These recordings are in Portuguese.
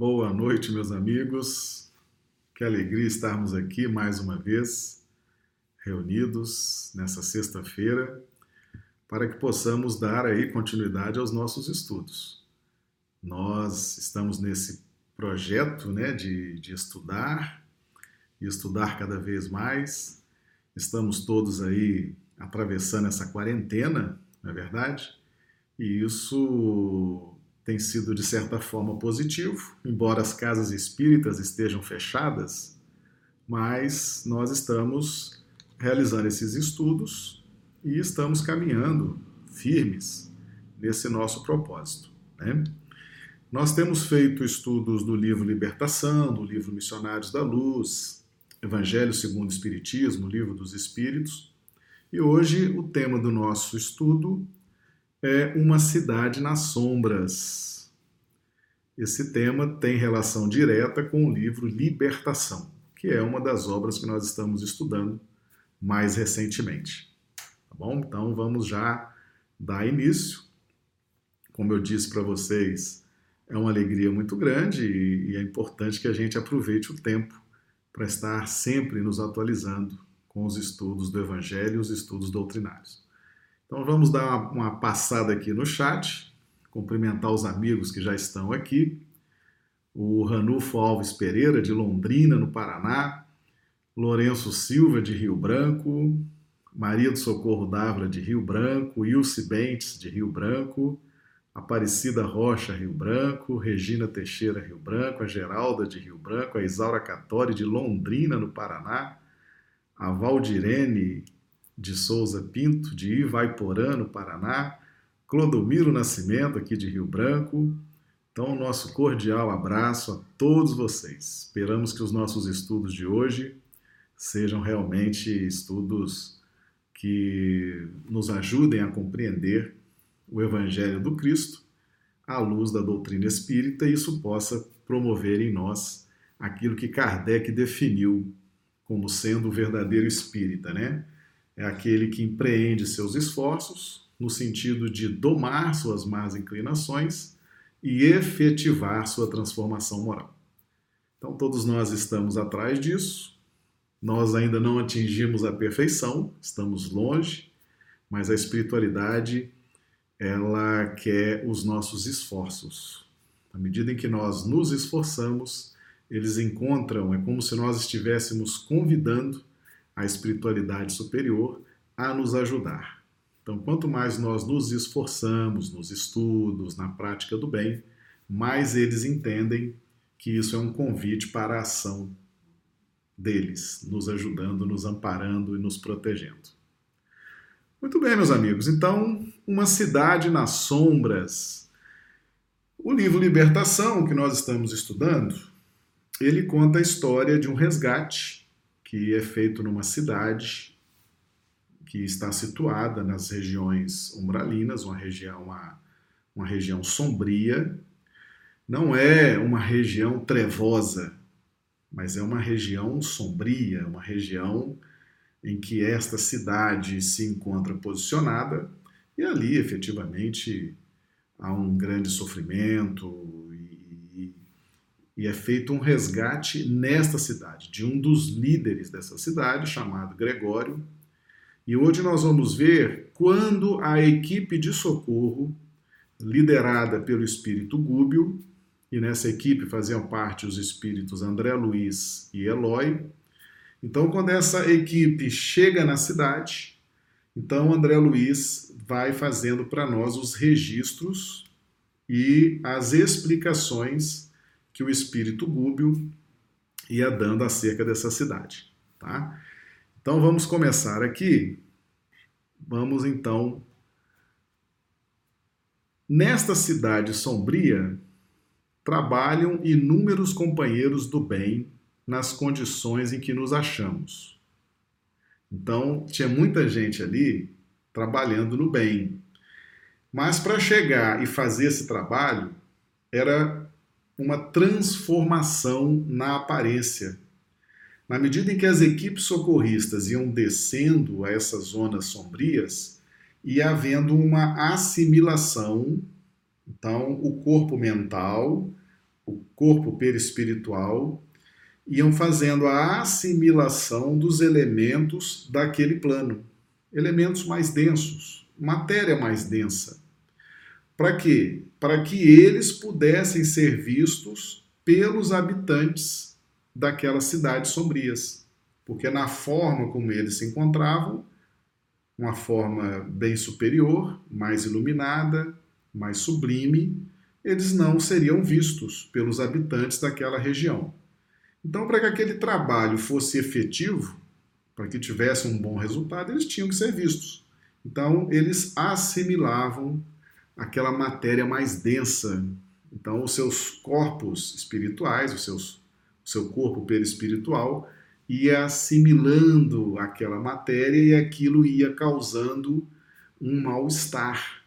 Boa noite, meus amigos. Que alegria estarmos aqui mais uma vez, reunidos nessa sexta-feira, para que possamos dar aí continuidade aos nossos estudos. Nós estamos nesse projeto né, de, de estudar e estudar cada vez mais. Estamos todos aí atravessando essa quarentena, não é verdade? E isso tem sido de certa forma positivo, embora as casas espíritas estejam fechadas, mas nós estamos realizando esses estudos e estamos caminhando firmes nesse nosso propósito. Né? Nós temos feito estudos do livro Libertação, do livro Missionários da Luz, Evangelho segundo o Espiritismo, Livro dos Espíritos, e hoje o tema do nosso estudo é Uma Cidade nas Sombras. Esse tema tem relação direta com o livro Libertação, que é uma das obras que nós estamos estudando mais recentemente. Tá bom? Então vamos já dar início. Como eu disse para vocês, é uma alegria muito grande e é importante que a gente aproveite o tempo para estar sempre nos atualizando com os estudos do Evangelho e os estudos doutrinários. Então vamos dar uma passada aqui no chat, cumprimentar os amigos que já estão aqui. O Ranulfo Alves Pereira, de Londrina, no Paraná. Lourenço Silva, de Rio Branco. Maria do Socorro Dávila, de Rio Branco. Ilse Bentes, de Rio Branco. Aparecida Rocha, Rio Branco. Regina Teixeira, Rio Branco. A Geralda, de Rio Branco. A Isaura Catori, de Londrina, no Paraná. A Valdirene de Souza Pinto, de Ivaiporã, no Paraná, Clodomiro Nascimento, aqui de Rio Branco. Então, nosso cordial abraço a todos vocês. Esperamos que os nossos estudos de hoje sejam realmente estudos que nos ajudem a compreender o Evangelho do Cristo à luz da doutrina espírita e isso possa promover em nós aquilo que Kardec definiu como sendo o verdadeiro espírita, né? É aquele que empreende seus esforços no sentido de domar suas más inclinações e efetivar sua transformação moral. Então, todos nós estamos atrás disso. Nós ainda não atingimos a perfeição, estamos longe, mas a espiritualidade ela quer os nossos esforços. À medida em que nós nos esforçamos, eles encontram, é como se nós estivéssemos convidando a espiritualidade superior a nos ajudar. Então, quanto mais nós nos esforçamos nos estudos, na prática do bem, mais eles entendem que isso é um convite para a ação deles, nos ajudando, nos amparando e nos protegendo. Muito bem, meus amigos. Então, uma cidade nas sombras. O livro Libertação, que nós estamos estudando, ele conta a história de um resgate que é feito numa cidade que está situada nas regiões umbralinas, uma região, uma, uma região sombria. Não é uma região trevosa, mas é uma região sombria, uma região em que esta cidade se encontra posicionada e ali efetivamente há um grande sofrimento, e é feito um resgate nesta cidade, de um dos líderes dessa cidade, chamado Gregório. E hoje nós vamos ver quando a equipe de socorro, liderada pelo espírito Gúbio, e nessa equipe faziam parte os espíritos André Luiz e Eloy. Então, quando essa equipe chega na cidade, então André Luiz vai fazendo para nós os registros e as explicações que o espírito Gúbio ia dando acerca dessa cidade. Tá? Então vamos começar aqui. Vamos então. Nesta cidade sombria, trabalham inúmeros companheiros do bem nas condições em que nos achamos. Então, tinha muita gente ali trabalhando no bem. Mas para chegar e fazer esse trabalho, era uma transformação na aparência. Na medida em que as equipes socorristas iam descendo a essas zonas sombrias, ia havendo uma assimilação. Então, o corpo mental, o corpo perispiritual, iam fazendo a assimilação dos elementos daquele plano, elementos mais densos, matéria mais densa. Para quê? Para que eles pudessem ser vistos pelos habitantes daquelas cidades sombrias. Porque na forma como eles se encontravam, uma forma bem superior, mais iluminada, mais sublime, eles não seriam vistos pelos habitantes daquela região. Então, para que aquele trabalho fosse efetivo, para que tivesse um bom resultado, eles tinham que ser vistos. Então, eles assimilavam aquela matéria mais densa. Então, os seus corpos espirituais, os seus, o seu corpo perispiritual, ia assimilando aquela matéria e aquilo ia causando um mal-estar,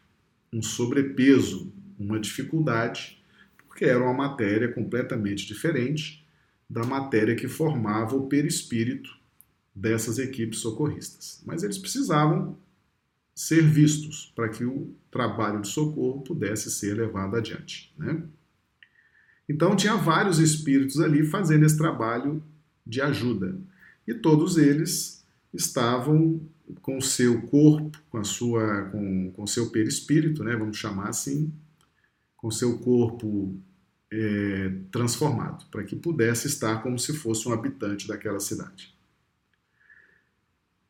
um sobrepeso, uma dificuldade, porque era uma matéria completamente diferente da matéria que formava o perispírito dessas equipes socorristas. Mas eles precisavam ser vistos para que o trabalho de socorro pudesse ser levado adiante. Né? Então tinha vários espíritos ali fazendo esse trabalho de ajuda e todos eles estavam com seu corpo, com a sua, com, com seu perispírito, né, vamos chamar assim, com seu corpo é, transformado, para que pudesse estar como se fosse um habitante daquela cidade.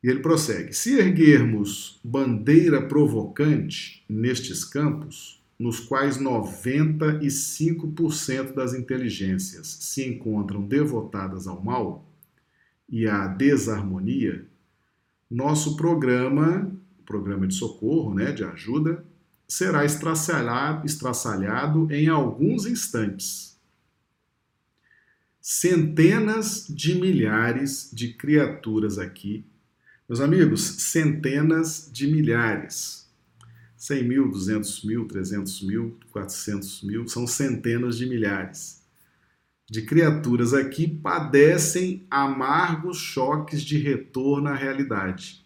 E ele prossegue: se erguermos bandeira provocante nestes campos, nos quais 95% das inteligências se encontram devotadas ao mal e à desarmonia, nosso programa, programa de socorro, né, de ajuda, será estraçalhado, estraçalhado em alguns instantes. Centenas de milhares de criaturas aqui meus amigos, centenas de milhares. 100 mil, 200 mil, 300 mil, 400 mil, são centenas de milhares de criaturas aqui padecem amargos choques de retorno à realidade,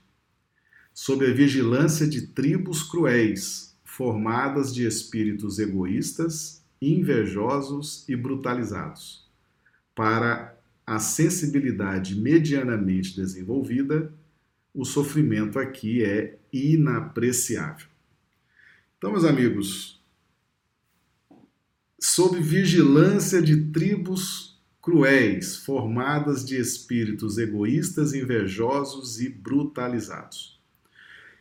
sob a vigilância de tribos cruéis, formadas de espíritos egoístas, invejosos e brutalizados. Para a sensibilidade medianamente desenvolvida, o sofrimento aqui é inapreciável. Então, meus amigos, sob vigilância de tribos cruéis, formadas de espíritos egoístas, invejosos e brutalizados.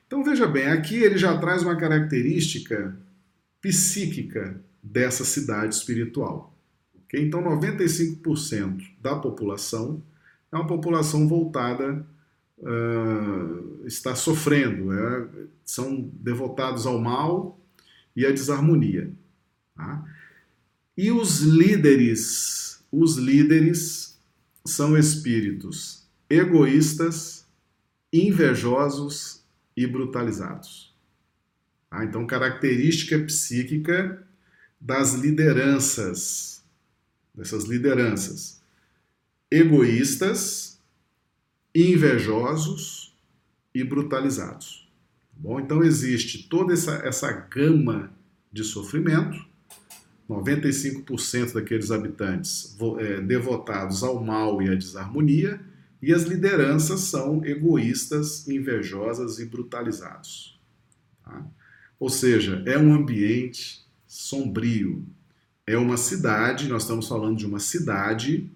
Então veja bem, aqui ele já traz uma característica psíquica dessa cidade espiritual. Okay? Então 95% da população é uma população voltada uh, está sofrendo, é, são devotados ao mal e à desarmonia. Tá? E os líderes, os líderes são espíritos egoístas, invejosos e brutalizados. Tá? Então, característica psíquica das lideranças, dessas lideranças egoístas, invejosos e brutalizados. Bom, então existe toda essa, essa gama de sofrimento. 95% daqueles habitantes é, devotados ao mal e à desarmonia, e as lideranças são egoístas, invejosas e brutalizados. Tá? Ou seja, é um ambiente sombrio. É uma cidade, nós estamos falando de uma cidade,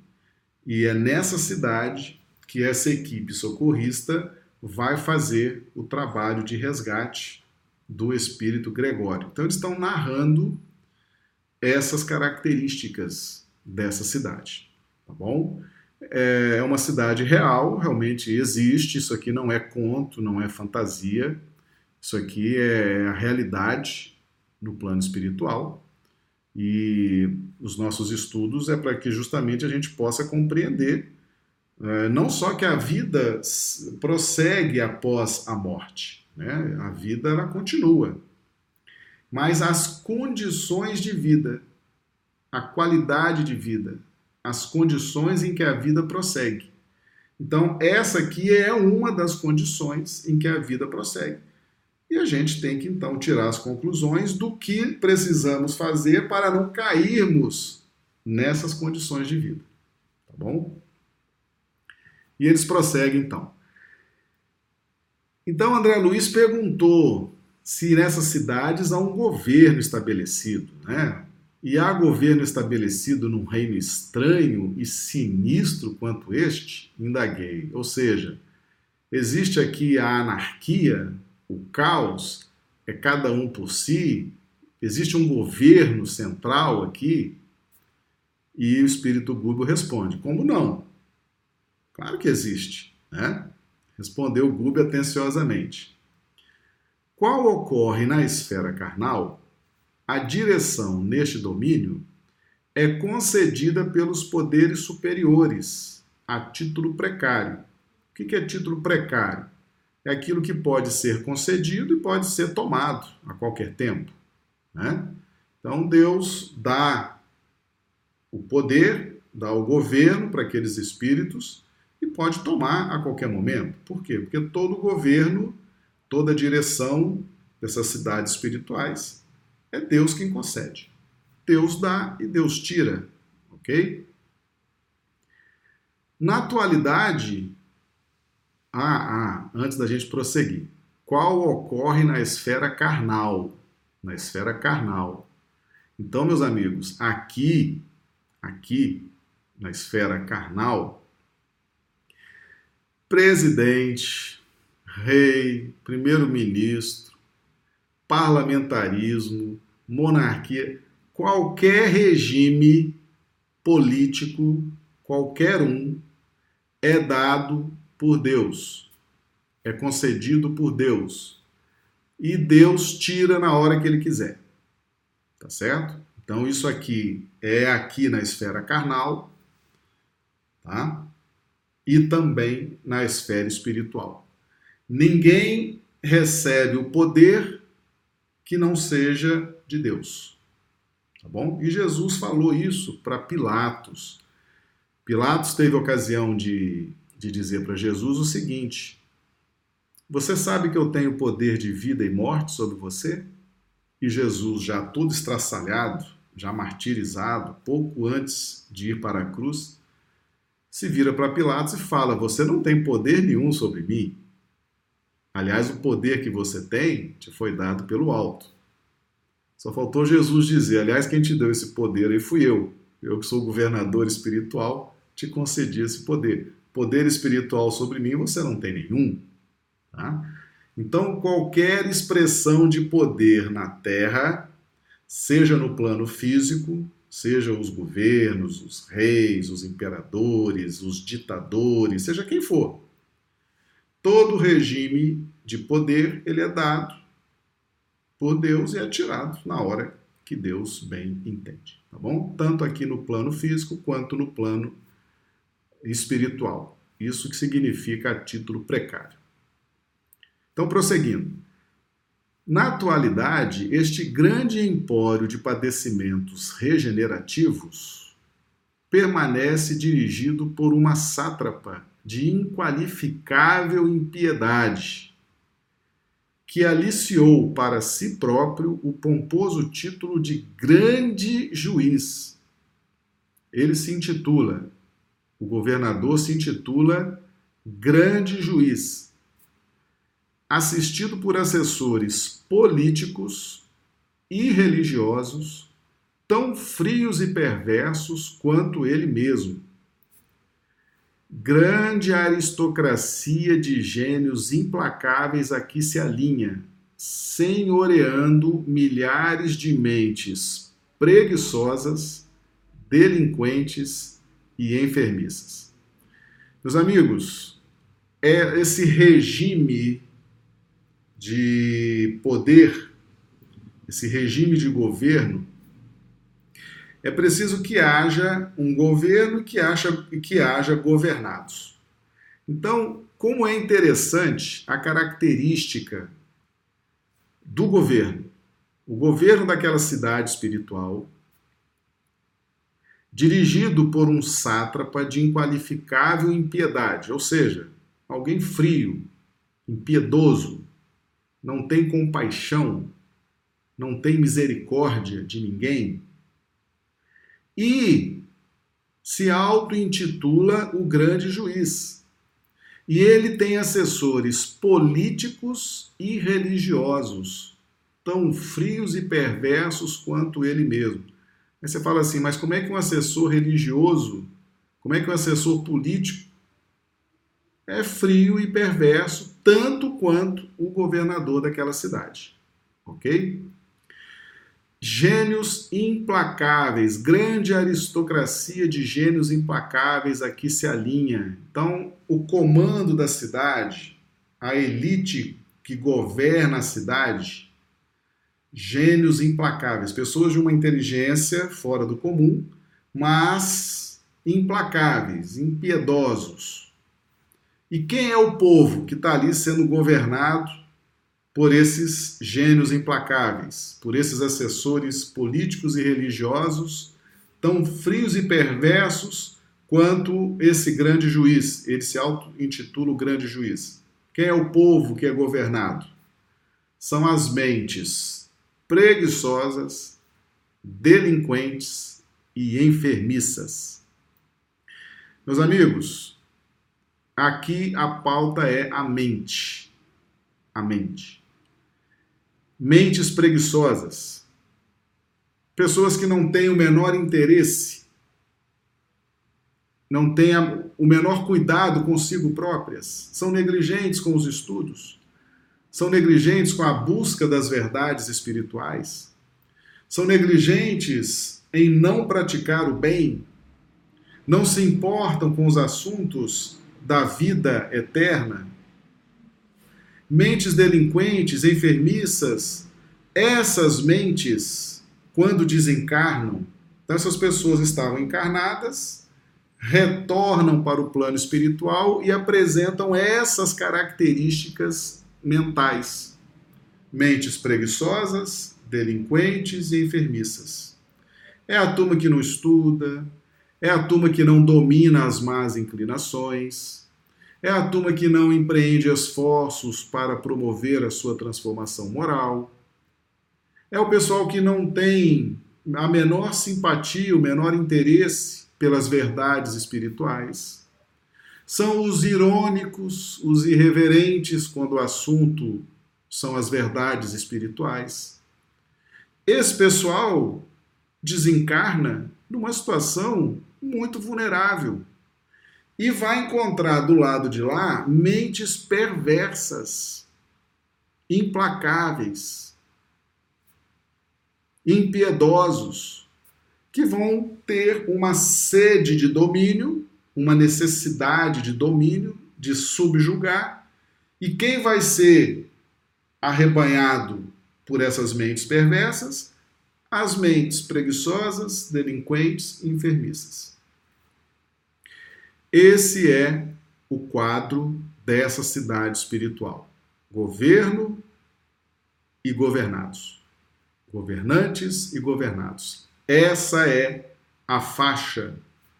e é nessa cidade que essa equipe socorrista vai fazer o trabalho de resgate do espírito Gregório. Então, eles estão narrando essas características dessa cidade, tá bom? É, é uma cidade real, realmente existe. Isso aqui não é conto, não é fantasia. Isso aqui é a realidade no plano espiritual. E os nossos estudos é para que justamente a gente possa compreender não só que a vida prossegue após a morte, né? a vida ela continua, mas as condições de vida, a qualidade de vida, as condições em que a vida prossegue. Então, essa aqui é uma das condições em que a vida prossegue. E a gente tem que então tirar as conclusões do que precisamos fazer para não cairmos nessas condições de vida. Tá bom? E eles prosseguem então. Então André Luiz perguntou se nessas cidades há um governo estabelecido, né? E há governo estabelecido num reino estranho e sinistro quanto este? Indaguei. Ou seja, existe aqui a anarquia, o caos, é cada um por si, existe um governo central aqui? E o espírito Google responde: como não? Claro que existe, né? Respondeu Google atenciosamente. Qual ocorre na esfera carnal, a direção neste domínio é concedida pelos poderes superiores a título precário. O que é título precário? É aquilo que pode ser concedido e pode ser tomado a qualquer tempo. Né? Então Deus dá o poder, dá o governo para aqueles espíritos e pode tomar a qualquer momento. Por quê? Porque todo governo, toda direção dessas cidades espirituais é Deus quem concede. Deus dá e Deus tira, ok? Na atualidade, ah, ah, antes da gente prosseguir, qual ocorre na esfera carnal? Na esfera carnal. Então, meus amigos, aqui, aqui, na esfera carnal, presidente, rei, primeiro-ministro, parlamentarismo, monarquia, qualquer regime político, qualquer um, é dado por Deus, é concedido por Deus. E Deus tira na hora que ele quiser. Tá certo? Então isso aqui é aqui na esfera carnal, tá? E também na esfera espiritual. Ninguém recebe o poder que não seja de Deus. Tá bom? E Jesus falou isso para Pilatos. Pilatos teve ocasião de, de dizer para Jesus o seguinte: Você sabe que eu tenho poder de vida e morte sobre você? E Jesus, já todo estraçalhado, já martirizado, pouco antes de ir para a cruz, se vira para Pilatos e fala: Você não tem poder nenhum sobre mim. Aliás, o poder que você tem te foi dado pelo alto. Só faltou Jesus dizer: Aliás, quem te deu esse poder aí fui eu. Eu que sou governador espiritual, te concedi esse poder. Poder espiritual sobre mim você não tem nenhum. Tá? Então, qualquer expressão de poder na terra, seja no plano físico, sejam os governos, os reis, os imperadores, os ditadores, seja quem for. Todo regime de poder ele é dado por Deus e é tirado na hora que Deus bem entende, tá bom? Tanto aqui no plano físico quanto no plano espiritual. Isso que significa a título precário. Então, prosseguindo. Na atualidade, este grande empório de padecimentos regenerativos permanece dirigido por uma sátrapa de inqualificável impiedade, que aliciou para si próprio o pomposo título de grande juiz. Ele se intitula, o governador se intitula grande juiz assistido por assessores políticos e religiosos, tão frios e perversos quanto ele mesmo. Grande aristocracia de gênios implacáveis aqui se alinha, senhoreando milhares de mentes preguiçosas, delinquentes e enfermiças. Meus amigos, é esse regime de poder, esse regime de governo, é preciso que haja um governo que, acha, que haja governados. Então, como é interessante a característica do governo, o governo daquela cidade espiritual, dirigido por um sátrapa de inqualificável impiedade, ou seja, alguém frio, impiedoso, não tem compaixão, não tem misericórdia de ninguém, e se auto-intitula o grande juiz. E ele tem assessores políticos e religiosos, tão frios e perversos quanto ele mesmo. Aí você fala assim, mas como é que um assessor religioso, como é que um assessor político é frio e perverso, tanto quanto o governador daquela cidade? Ok? Gênios implacáveis, grande aristocracia de gênios implacáveis aqui se alinha. Então, o comando da cidade, a elite que governa a cidade, gênios implacáveis, pessoas de uma inteligência fora do comum, mas implacáveis, impiedosos. E quem é o povo que está ali sendo governado por esses gênios implacáveis, por esses assessores políticos e religiosos tão frios e perversos quanto esse grande juiz. Ele se auto-intitula o grande juiz. Quem é o povo que é governado? São as mentes preguiçosas, delinquentes e enfermiças. Meus amigos, aqui a pauta é a mente. A mente mentes preguiçosas, pessoas que não têm o menor interesse, não têm o menor cuidado consigo próprias, são negligentes com os estudos, são negligentes com a busca das verdades espirituais, são negligentes em não praticar o bem, não se importam com os assuntos da vida eterna, mentes delinquentes, enfermiças, essas mentes, quando desencarnam, então essas pessoas estavam encarnadas, retornam para o plano espiritual e apresentam essas características mentais. Mentes preguiçosas, delinquentes e enfermiças. É a turma que não estuda, é a turma que não domina as más inclinações, é a turma que não empreende esforços para promover a sua transformação moral. É o pessoal que não tem a menor simpatia, o menor interesse pelas verdades espirituais. São os irônicos, os irreverentes quando o assunto são as verdades espirituais. Esse pessoal desencarna numa situação muito vulnerável e vai encontrar do lado de lá mentes perversas, implacáveis, impiedosos, que vão ter uma sede de domínio, uma necessidade de domínio, de subjugar, e quem vai ser arrebanhado por essas mentes perversas? As mentes preguiçosas, delinquentes enfermiças. Esse é o quadro dessa cidade espiritual: governo e governados, governantes e governados. Essa é a faixa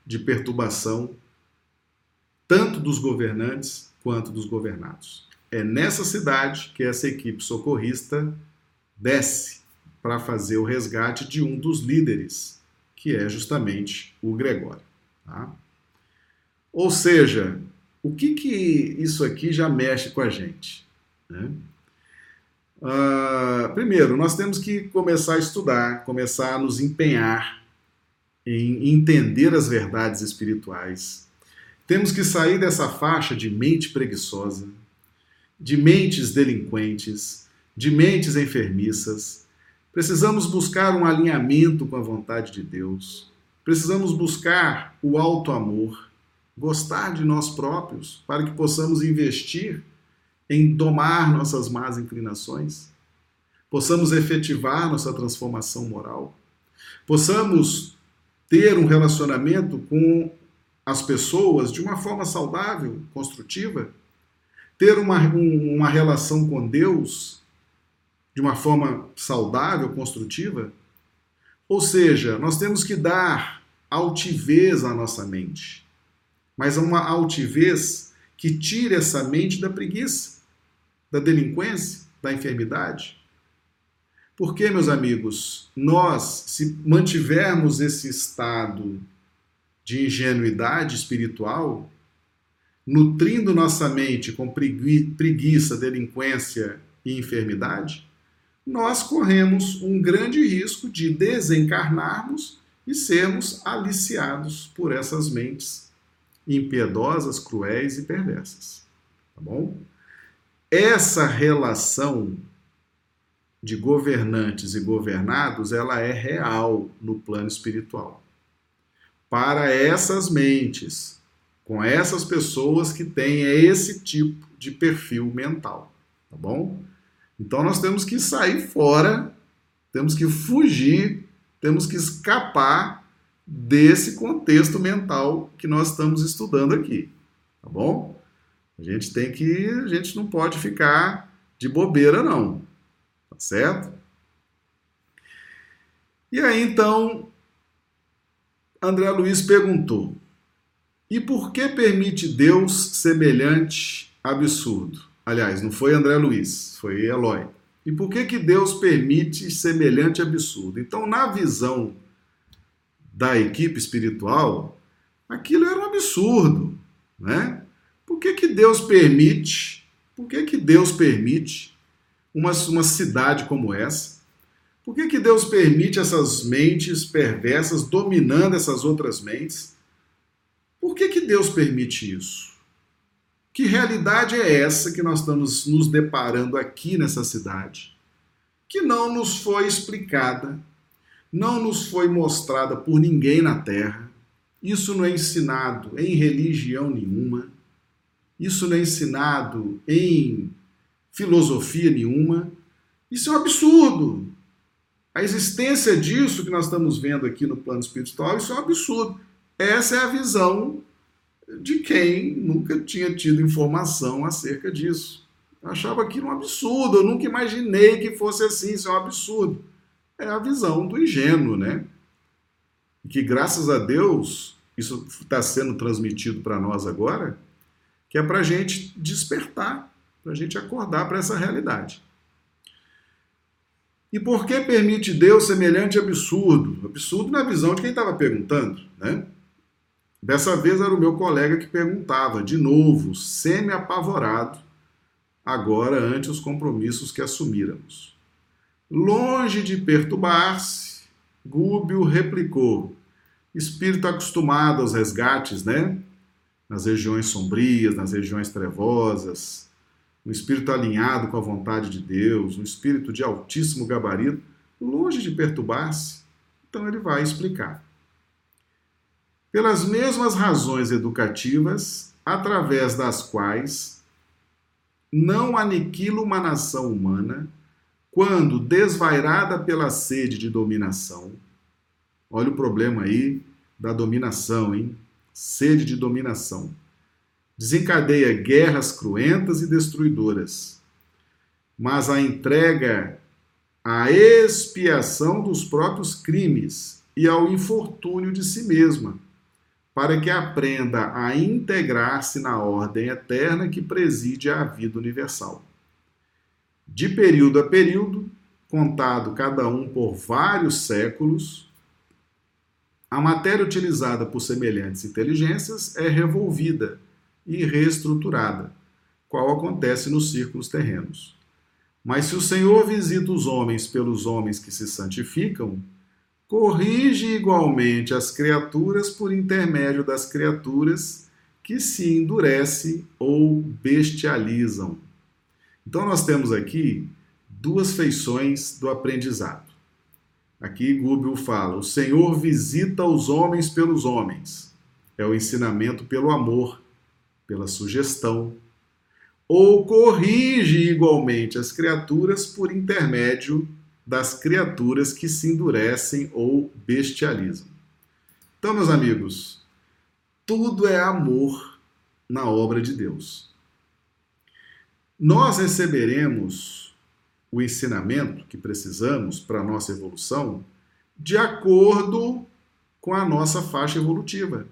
de perturbação tanto dos governantes quanto dos governados. É nessa cidade que essa equipe socorrista desce para fazer o resgate de um dos líderes, que é justamente o Gregório. Tá? Ou seja, o que, que isso aqui já mexe com a gente? Né? Uh, primeiro, nós temos que começar a estudar, começar a nos empenhar em entender as verdades espirituais. Temos que sair dessa faixa de mente preguiçosa, de mentes delinquentes, de mentes enfermiças. Precisamos buscar um alinhamento com a vontade de Deus. Precisamos buscar o alto amor gostar de nós próprios, para que possamos investir em domar nossas más inclinações, possamos efetivar nossa transformação moral, possamos ter um relacionamento com as pessoas de uma forma saudável, construtiva, ter uma, uma relação com Deus de uma forma saudável, construtiva. Ou seja, nós temos que dar altivez à nossa mente mas uma altivez que tire essa mente da preguiça, da delinquência, da enfermidade. Porque, meus amigos, nós, se mantivermos esse estado de ingenuidade espiritual, nutrindo nossa mente com preguiça, delinquência e enfermidade, nós corremos um grande risco de desencarnarmos e sermos aliciados por essas mentes impiedosas, cruéis e perversas. Tá bom? Essa relação de governantes e governados, ela é real no plano espiritual. Para essas mentes, com essas pessoas que têm esse tipo de perfil mental, tá bom? Então nós temos que sair fora, temos que fugir, temos que escapar desse contexto mental que nós estamos estudando aqui, tá bom? A gente tem que, a gente não pode ficar de bobeira não, tá certo? E aí então André Luiz perguntou: "E por que permite Deus semelhante absurdo?" Aliás, não foi André Luiz, foi Eloy. E por que, que Deus permite semelhante absurdo? Então, na visão da equipe espiritual, aquilo era um absurdo, né? Por que, que Deus permite? Por que, que Deus permite uma, uma cidade como essa? Por que, que Deus permite essas mentes perversas dominando essas outras mentes? Por que, que Deus permite isso? Que realidade é essa que nós estamos nos deparando aqui nessa cidade? Que não nos foi explicada, não nos foi mostrada por ninguém na Terra. Isso não é ensinado em religião nenhuma. Isso não é ensinado em filosofia nenhuma. Isso é um absurdo. A existência disso que nós estamos vendo aqui no plano espiritual, isso é um absurdo. Essa é a visão de quem nunca tinha tido informação acerca disso. Eu achava aquilo um absurdo, eu nunca imaginei que fosse assim, isso é um absurdo. É a visão do ingênuo, né? Que graças a Deus isso está sendo transmitido para nós agora, que é para a gente despertar, para a gente acordar para essa realidade. E por que permite Deus semelhante absurdo? Absurdo na visão de quem estava perguntando, né? Dessa vez era o meu colega que perguntava, de novo, semi-apavorado, agora ante os compromissos que assumíramos. Longe de perturbar-se, Gúbio replicou, espírito acostumado aos resgates, né? Nas regiões sombrias, nas regiões trevosas, um espírito alinhado com a vontade de Deus, um espírito de altíssimo gabarito, longe de perturbar-se. Então ele vai explicar pelas mesmas razões educativas, através das quais não aniquila uma nação humana quando desvairada pela sede de dominação. Olha o problema aí da dominação, hein? Sede de dominação. Desencadeia guerras cruentas e destruidoras, mas a entrega à expiação dos próprios crimes e ao infortúnio de si mesma para que aprenda a integrar-se na ordem eterna que preside a vida universal. De período a período, contado cada um por vários séculos, a matéria utilizada por semelhantes inteligências é revolvida e reestruturada, qual acontece nos círculos terrenos. Mas se o Senhor visita os homens pelos homens que se santificam, corrige igualmente as criaturas por intermédio das criaturas que se endurecem ou bestializam. Então, nós temos aqui duas feições do aprendizado. Aqui Gúbio fala: o Senhor visita os homens pelos homens. É o ensinamento pelo amor, pela sugestão. Ou corrige igualmente as criaturas por intermédio das criaturas que se endurecem ou bestializam. Então, meus amigos, tudo é amor na obra de Deus. Nós receberemos o ensinamento que precisamos para a nossa evolução de acordo com a nossa faixa evolutiva,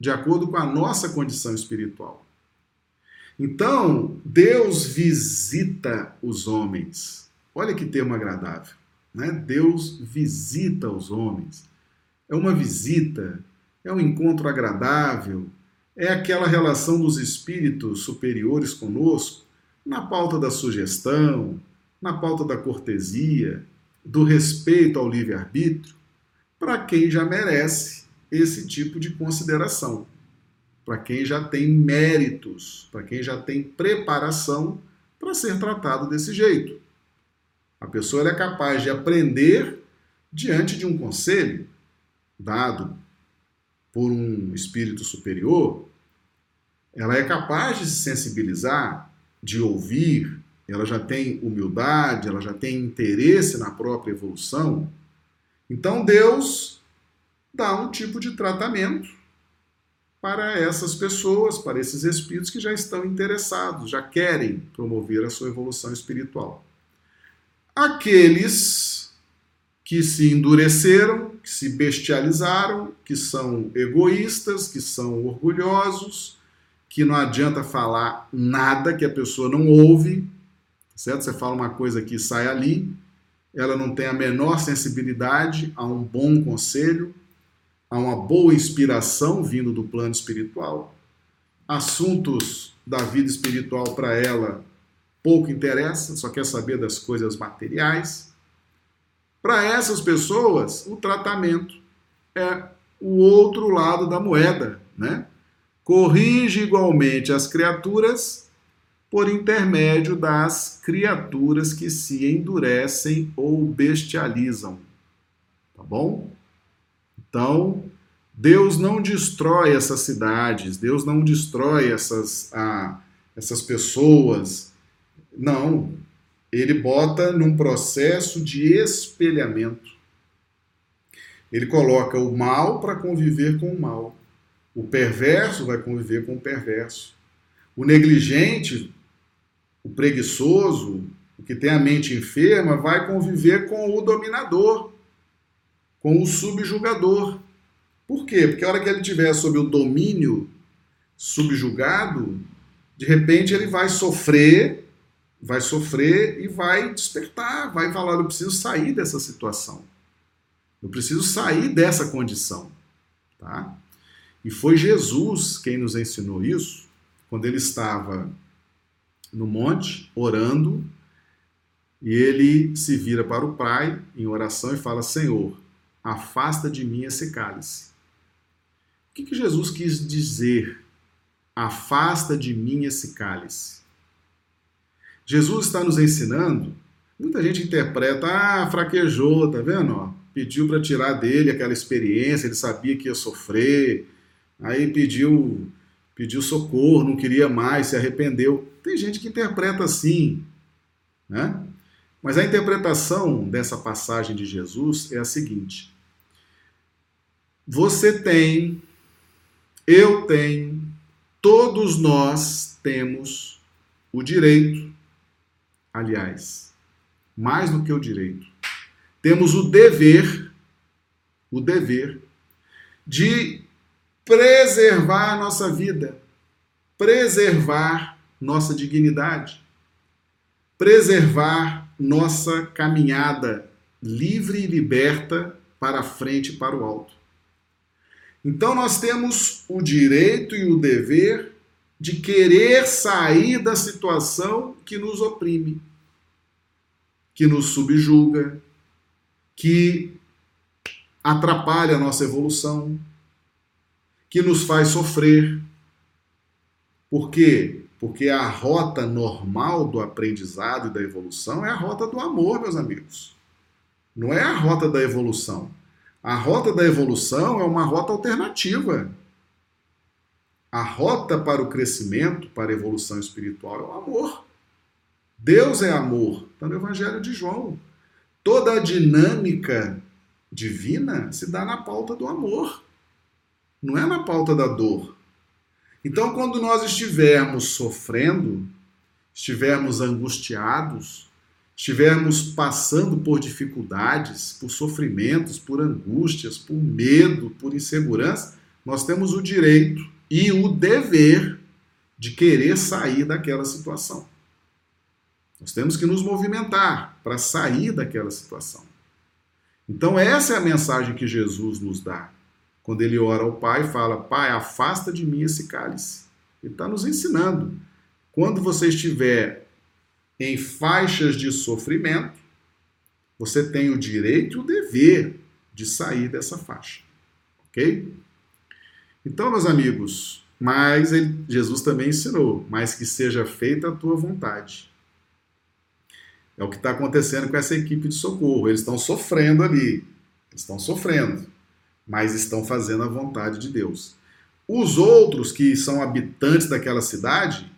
de acordo com a nossa condição espiritual. Então, Deus visita os homens Olha que termo agradável. Né? Deus visita os homens. É uma visita, é um encontro agradável, é aquela relação dos espíritos superiores conosco, na pauta da sugestão, na pauta da cortesia, do respeito ao livre-arbítrio, para quem já merece esse tipo de consideração, para quem já tem méritos, para quem já tem preparação para ser tratado desse jeito. A pessoa é capaz de aprender diante de um conselho dado por um espírito superior, ela é capaz de se sensibilizar, de ouvir, ela já tem humildade, ela já tem interesse na própria evolução. Então Deus dá um tipo de tratamento para essas pessoas, para esses espíritos que já estão interessados, já querem promover a sua evolução espiritual. Aqueles que se endureceram, que se bestializaram, que são egoístas, que são orgulhosos, que não adianta falar nada que a pessoa não ouve, certo? Você fala uma coisa aqui, sai ali, ela não tem a menor sensibilidade a um bom conselho, a uma boa inspiração vindo do plano espiritual. Assuntos da vida espiritual para ela pouco interessa, só quer saber das coisas materiais. Para essas pessoas, o tratamento é o outro lado da moeda, né? Corrige igualmente as criaturas por intermédio das criaturas que se endurecem ou bestializam. Tá bom? Então, Deus não destrói essas cidades, Deus não destrói essas, ah, essas pessoas. Não, ele bota num processo de espelhamento. Ele coloca o mal para conviver com o mal. O perverso vai conviver com o perverso. O negligente, o preguiçoso, o que tem a mente enferma, vai conviver com o dominador, com o subjugador. Por quê? Porque a hora que ele estiver sob o domínio subjugado, de repente ele vai sofrer vai sofrer e vai despertar, vai falar: eu preciso sair dessa situação. Eu preciso sair dessa condição. Tá? E foi Jesus quem nos ensinou isso quando ele estava no monte orando e ele se vira para o Pai em oração e fala: Senhor, afasta de mim esse cálice. O que, que Jesus quis dizer? Afasta de mim esse cálice. Jesus está nos ensinando. Muita gente interpreta, ah, fraquejou, tá vendo? Pediu para tirar dele aquela experiência, ele sabia que ia sofrer, aí pediu, pediu socorro, não queria mais, se arrependeu. Tem gente que interpreta assim, né? Mas a interpretação dessa passagem de Jesus é a seguinte: você tem, eu tenho, todos nós temos o direito aliás, mais do que o direito, temos o dever, o dever de preservar a nossa vida, preservar nossa dignidade, preservar nossa caminhada livre e liberta para frente e para o alto. Então nós temos o direito e o dever de querer sair da situação que nos oprime, que nos subjuga, que atrapalha a nossa evolução, que nos faz sofrer. Por quê? Porque a rota normal do aprendizado e da evolução é a rota do amor, meus amigos. Não é a rota da evolução. A rota da evolução é uma rota alternativa. A rota para o crescimento, para a evolução espiritual é o amor. Deus é amor. Está no Evangelho de João. Toda a dinâmica divina se dá na pauta do amor, não é na pauta da dor. Então, quando nós estivermos sofrendo, estivermos angustiados, estivermos passando por dificuldades, por sofrimentos, por angústias, por medo, por insegurança, nós temos o direito e o dever de querer sair daquela situação. Nós temos que nos movimentar para sair daquela situação. Então, essa é a mensagem que Jesus nos dá. Quando ele ora ao Pai, fala: Pai, afasta de mim esse cálice. Ele está nos ensinando. Quando você estiver em faixas de sofrimento, você tem o direito e o dever de sair dessa faixa. Ok? Então, meus amigos, mas ele, Jesus também ensinou, mas que seja feita a tua vontade. É o que está acontecendo com essa equipe de socorro. Eles estão sofrendo ali. Eles estão sofrendo, mas estão fazendo a vontade de Deus. Os outros que são habitantes daquela cidade,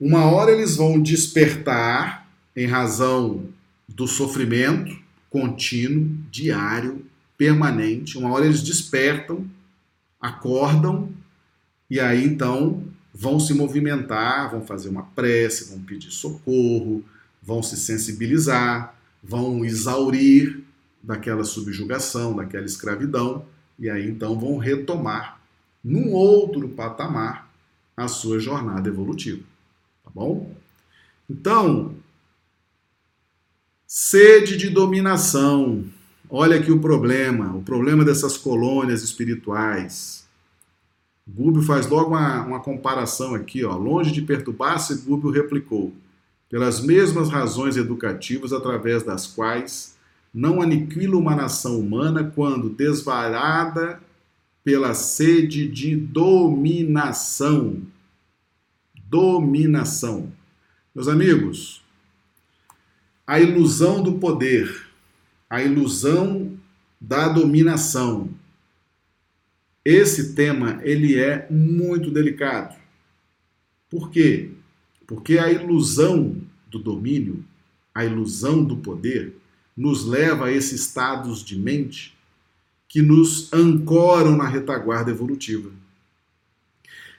uma hora eles vão despertar em razão do sofrimento contínuo, diário, permanente. Uma hora eles despertam, acordam e aí então vão se movimentar, vão fazer uma prece, vão pedir socorro, vão se sensibilizar, vão exaurir daquela subjugação, daquela escravidão, e aí então vão retomar num outro patamar a sua jornada evolutiva. Tá bom? Então, sede de dominação. Olha aqui o problema, o problema dessas colônias espirituais. Gúbio faz logo uma, uma comparação aqui, ó. Longe de perturbar-se, Gúbio replicou pelas mesmas razões educativas através das quais não aniquila uma nação humana quando desvarada pela sede de dominação. Dominação. Meus amigos, a ilusão do poder, a ilusão da dominação. Esse tema ele é muito delicado. Por quê? Porque a ilusão do domínio, a ilusão do poder, nos leva a esses estados de mente que nos ancoram na retaguarda evolutiva.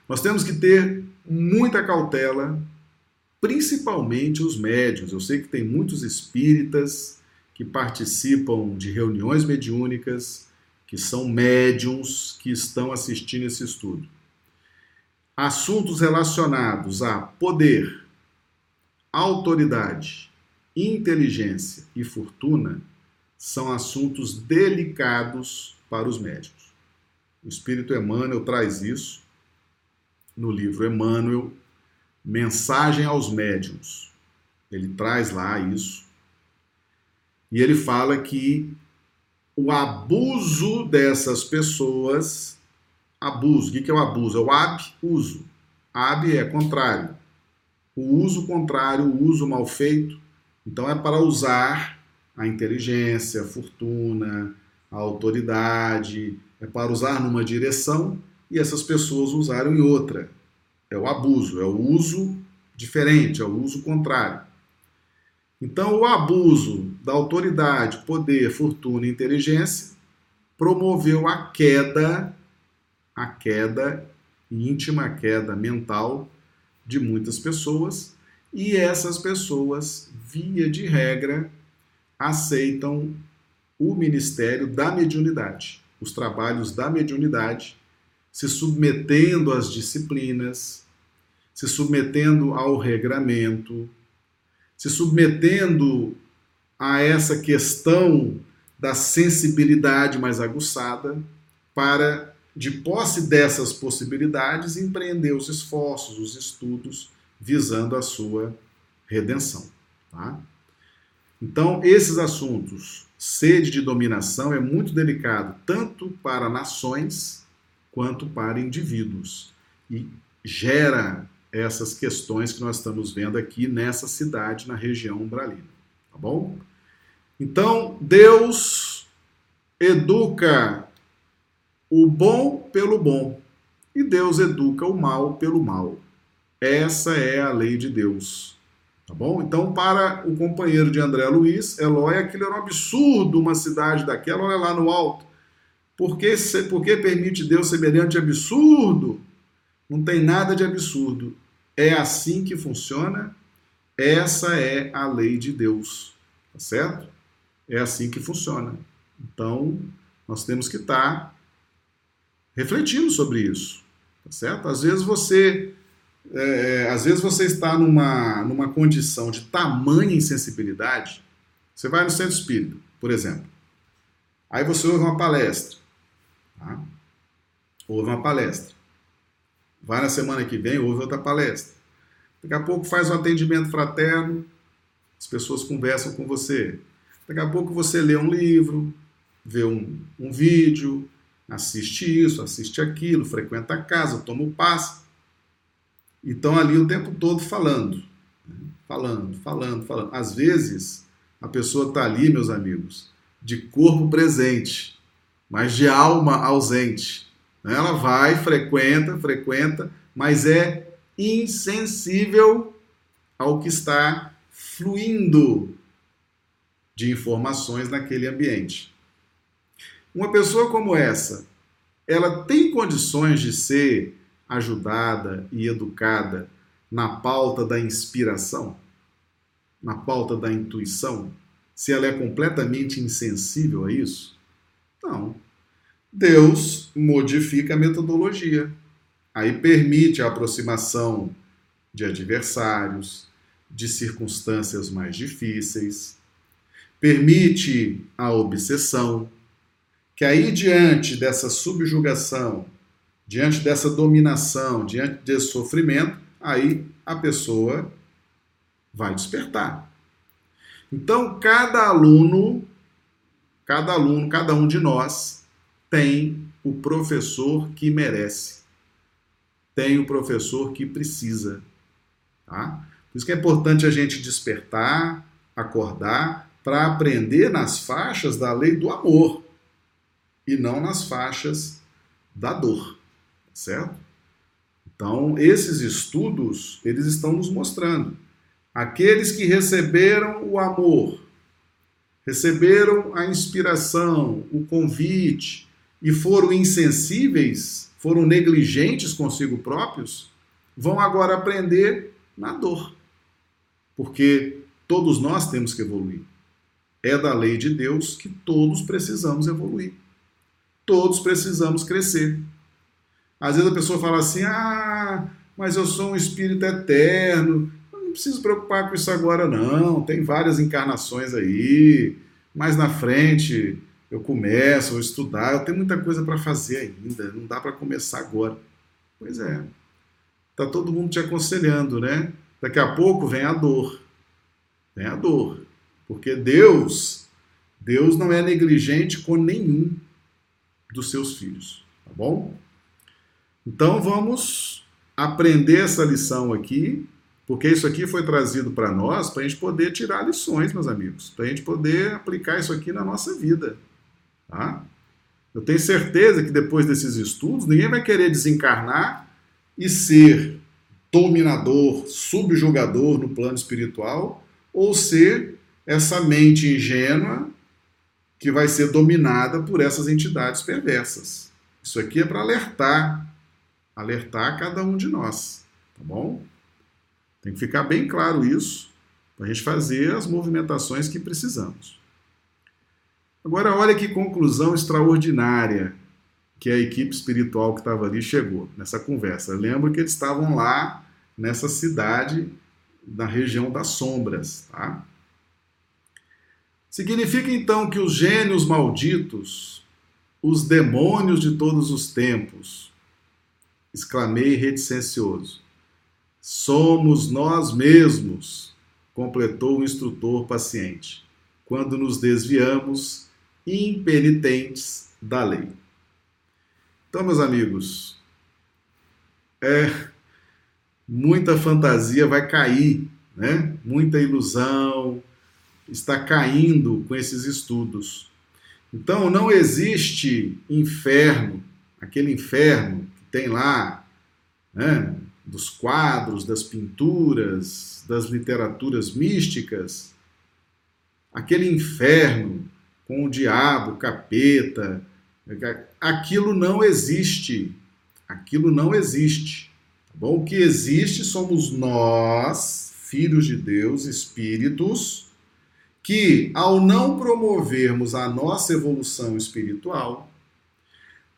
Nós temos que ter muita cautela, principalmente os médios. Eu sei que tem muitos espíritas que participam de reuniões mediúnicas, que são médiums que estão assistindo esse estudo assuntos relacionados a poder, autoridade, inteligência e fortuna são assuntos delicados para os médicos. O Espírito Emmanuel traz isso no livro Emmanuel, Mensagem aos Médiuns. Ele traz lá isso. E ele fala que o abuso dessas pessoas abuso. O que é o abuso? É o ab-uso. Ab é contrário. O uso contrário, o uso mal feito. Então é para usar a inteligência, a fortuna, a autoridade, é para usar numa direção e essas pessoas usarem em outra. É o abuso, é o uso diferente, é o uso contrário. Então, o abuso da autoridade, poder, fortuna e inteligência promoveu a queda a queda, íntima queda mental de muitas pessoas, e essas pessoas, via de regra, aceitam o ministério da mediunidade, os trabalhos da mediunidade, se submetendo às disciplinas, se submetendo ao regramento, se submetendo a essa questão da sensibilidade mais aguçada para de posse dessas possibilidades, empreender os esforços, os estudos visando a sua redenção. Tá? Então, esses assuntos, sede de dominação, é muito delicado, tanto para nações quanto para indivíduos. E gera essas questões que nós estamos vendo aqui nessa cidade, na região umbralina. Tá bom? Então, Deus educa o bom pelo bom, e Deus educa o mal pelo mal. Essa é a lei de Deus. Tá bom? Então, para o companheiro de André Luiz, Eloy, aquilo era um absurdo, uma cidade daquela, olha lá no alto. Por que, por que permite Deus semelhante absurdo? Não tem nada de absurdo. É assim que funciona. Essa é a lei de Deus. Tá certo? É assim que funciona. Então, nós temos que estar refletindo sobre isso, tá certo? Às vezes você, é, às vezes você está numa, numa condição de tamanha insensibilidade. Você vai no centro espírita, por exemplo. Aí você ouve uma palestra. Tá? Ouve uma palestra. Vai na semana que vem, ouve outra palestra. Daqui a pouco faz um atendimento fraterno, as pessoas conversam com você. Daqui a pouco você lê um livro, vê um, um vídeo, assiste isso, assiste aquilo, frequenta a casa, toma o passe. Estão ali o tempo todo falando. Né? Falando, falando, falando. Às vezes, a pessoa está ali, meus amigos, de corpo presente, mas de alma ausente. Ela vai, frequenta, frequenta, mas é insensível ao que está fluindo de informações naquele ambiente. Uma pessoa como essa, ela tem condições de ser ajudada e educada na pauta da inspiração, na pauta da intuição, se ela é completamente insensível a isso? Não. Deus modifica a metodologia. Aí permite a aproximação de adversários, de circunstâncias mais difíceis, permite a obsessão, que aí diante dessa subjugação, diante dessa dominação, diante desse sofrimento, aí a pessoa vai despertar. Então, cada aluno, cada aluno, cada um de nós tem o professor que merece. Tem o professor que precisa, tá? Por isso que é importante a gente despertar, acordar para aprender nas faixas da lei do amor e não nas faixas da dor, certo? Então, esses estudos, eles estão nos mostrando aqueles que receberam o amor, receberam a inspiração, o convite e foram insensíveis, foram negligentes consigo próprios, vão agora aprender na dor. Porque todos nós temos que evoluir. É da lei de Deus que todos precisamos evoluir todos precisamos crescer. Às vezes a pessoa fala assim: ah, mas eu sou um espírito eterno, eu não preciso preocupar com isso agora, não. Tem várias encarnações aí, mais na frente eu começo, vou estudar, eu tenho muita coisa para fazer ainda, não dá para começar agora. Pois é, tá todo mundo te aconselhando, né? Daqui a pouco vem a dor, vem a dor, porque Deus, Deus não é negligente com nenhum dos seus filhos, tá bom? Então vamos aprender essa lição aqui, porque isso aqui foi trazido para nós para a gente poder tirar lições, meus amigos, para a gente poder aplicar isso aqui na nossa vida, tá? Eu tenho certeza que depois desses estudos ninguém vai querer desencarnar e ser dominador, subjugador no plano espiritual, ou ser essa mente ingênua que vai ser dominada por essas entidades perversas. Isso aqui é para alertar, alertar cada um de nós, tá bom? Tem que ficar bem claro isso para a gente fazer as movimentações que precisamos. Agora, olha que conclusão extraordinária que a equipe espiritual que estava ali chegou nessa conversa. Eu lembro que eles estavam lá nessa cidade da região das sombras, tá? Significa então que os gênios malditos, os demônios de todos os tempos, exclamei reticencioso, somos nós mesmos, completou o instrutor paciente, quando nos desviamos impenitentes da lei. Então, meus amigos, é muita fantasia vai cair, né? Muita ilusão, está caindo com esses estudos. Então, não existe inferno, aquele inferno tem lá, né, dos quadros, das pinturas, das literaturas místicas, aquele inferno com o diabo, capeta, aquilo não existe. Aquilo não existe. Tá bom? O que existe somos nós, filhos de Deus, espíritos, que, ao não promovermos a nossa evolução espiritual,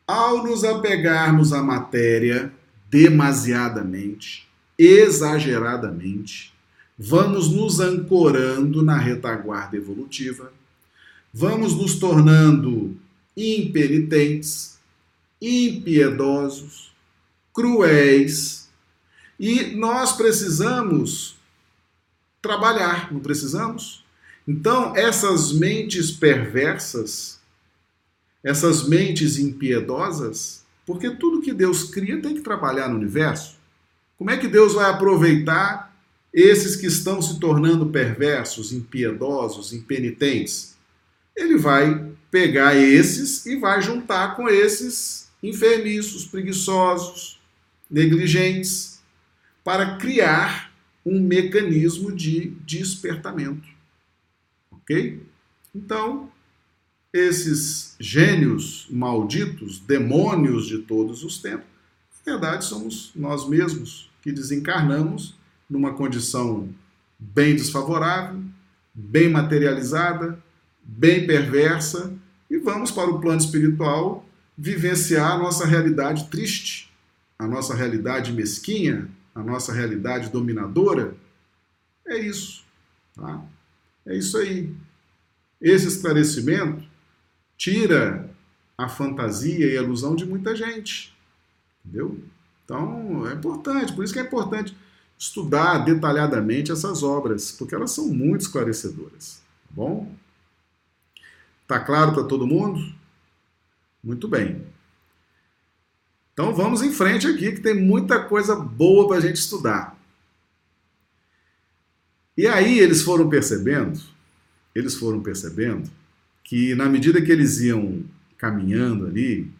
ao nos apegarmos à matéria demasiadamente, exageradamente, vamos nos ancorando na retaguarda evolutiva, vamos nos tornando impenitentes, impiedosos, cruéis. E nós precisamos trabalhar, não precisamos? Então, essas mentes perversas, essas mentes impiedosas, porque tudo que Deus cria tem que trabalhar no universo. Como é que Deus vai aproveitar esses que estão se tornando perversos, impiedosos, impenitentes? Ele vai pegar esses e vai juntar com esses enfermiços, preguiçosos, negligentes, para criar um mecanismo de despertamento. Ok? Então, esses gênios malditos, demônios de todos os tempos, na verdade somos nós mesmos que desencarnamos numa condição bem desfavorável, bem materializada, bem perversa, e vamos para o plano espiritual vivenciar a nossa realidade triste, a nossa realidade mesquinha, a nossa realidade dominadora. É isso. Tá? É isso aí. Esse esclarecimento tira a fantasia e a ilusão de muita gente. Entendeu? Então, é importante, por isso que é importante estudar detalhadamente essas obras, porque elas são muito esclarecedoras. Tá bom? Tá claro para todo mundo? Muito bem. Então vamos em frente aqui, que tem muita coisa boa para a gente estudar. E aí eles foram percebendo, eles foram percebendo que na medida que eles iam caminhando ali,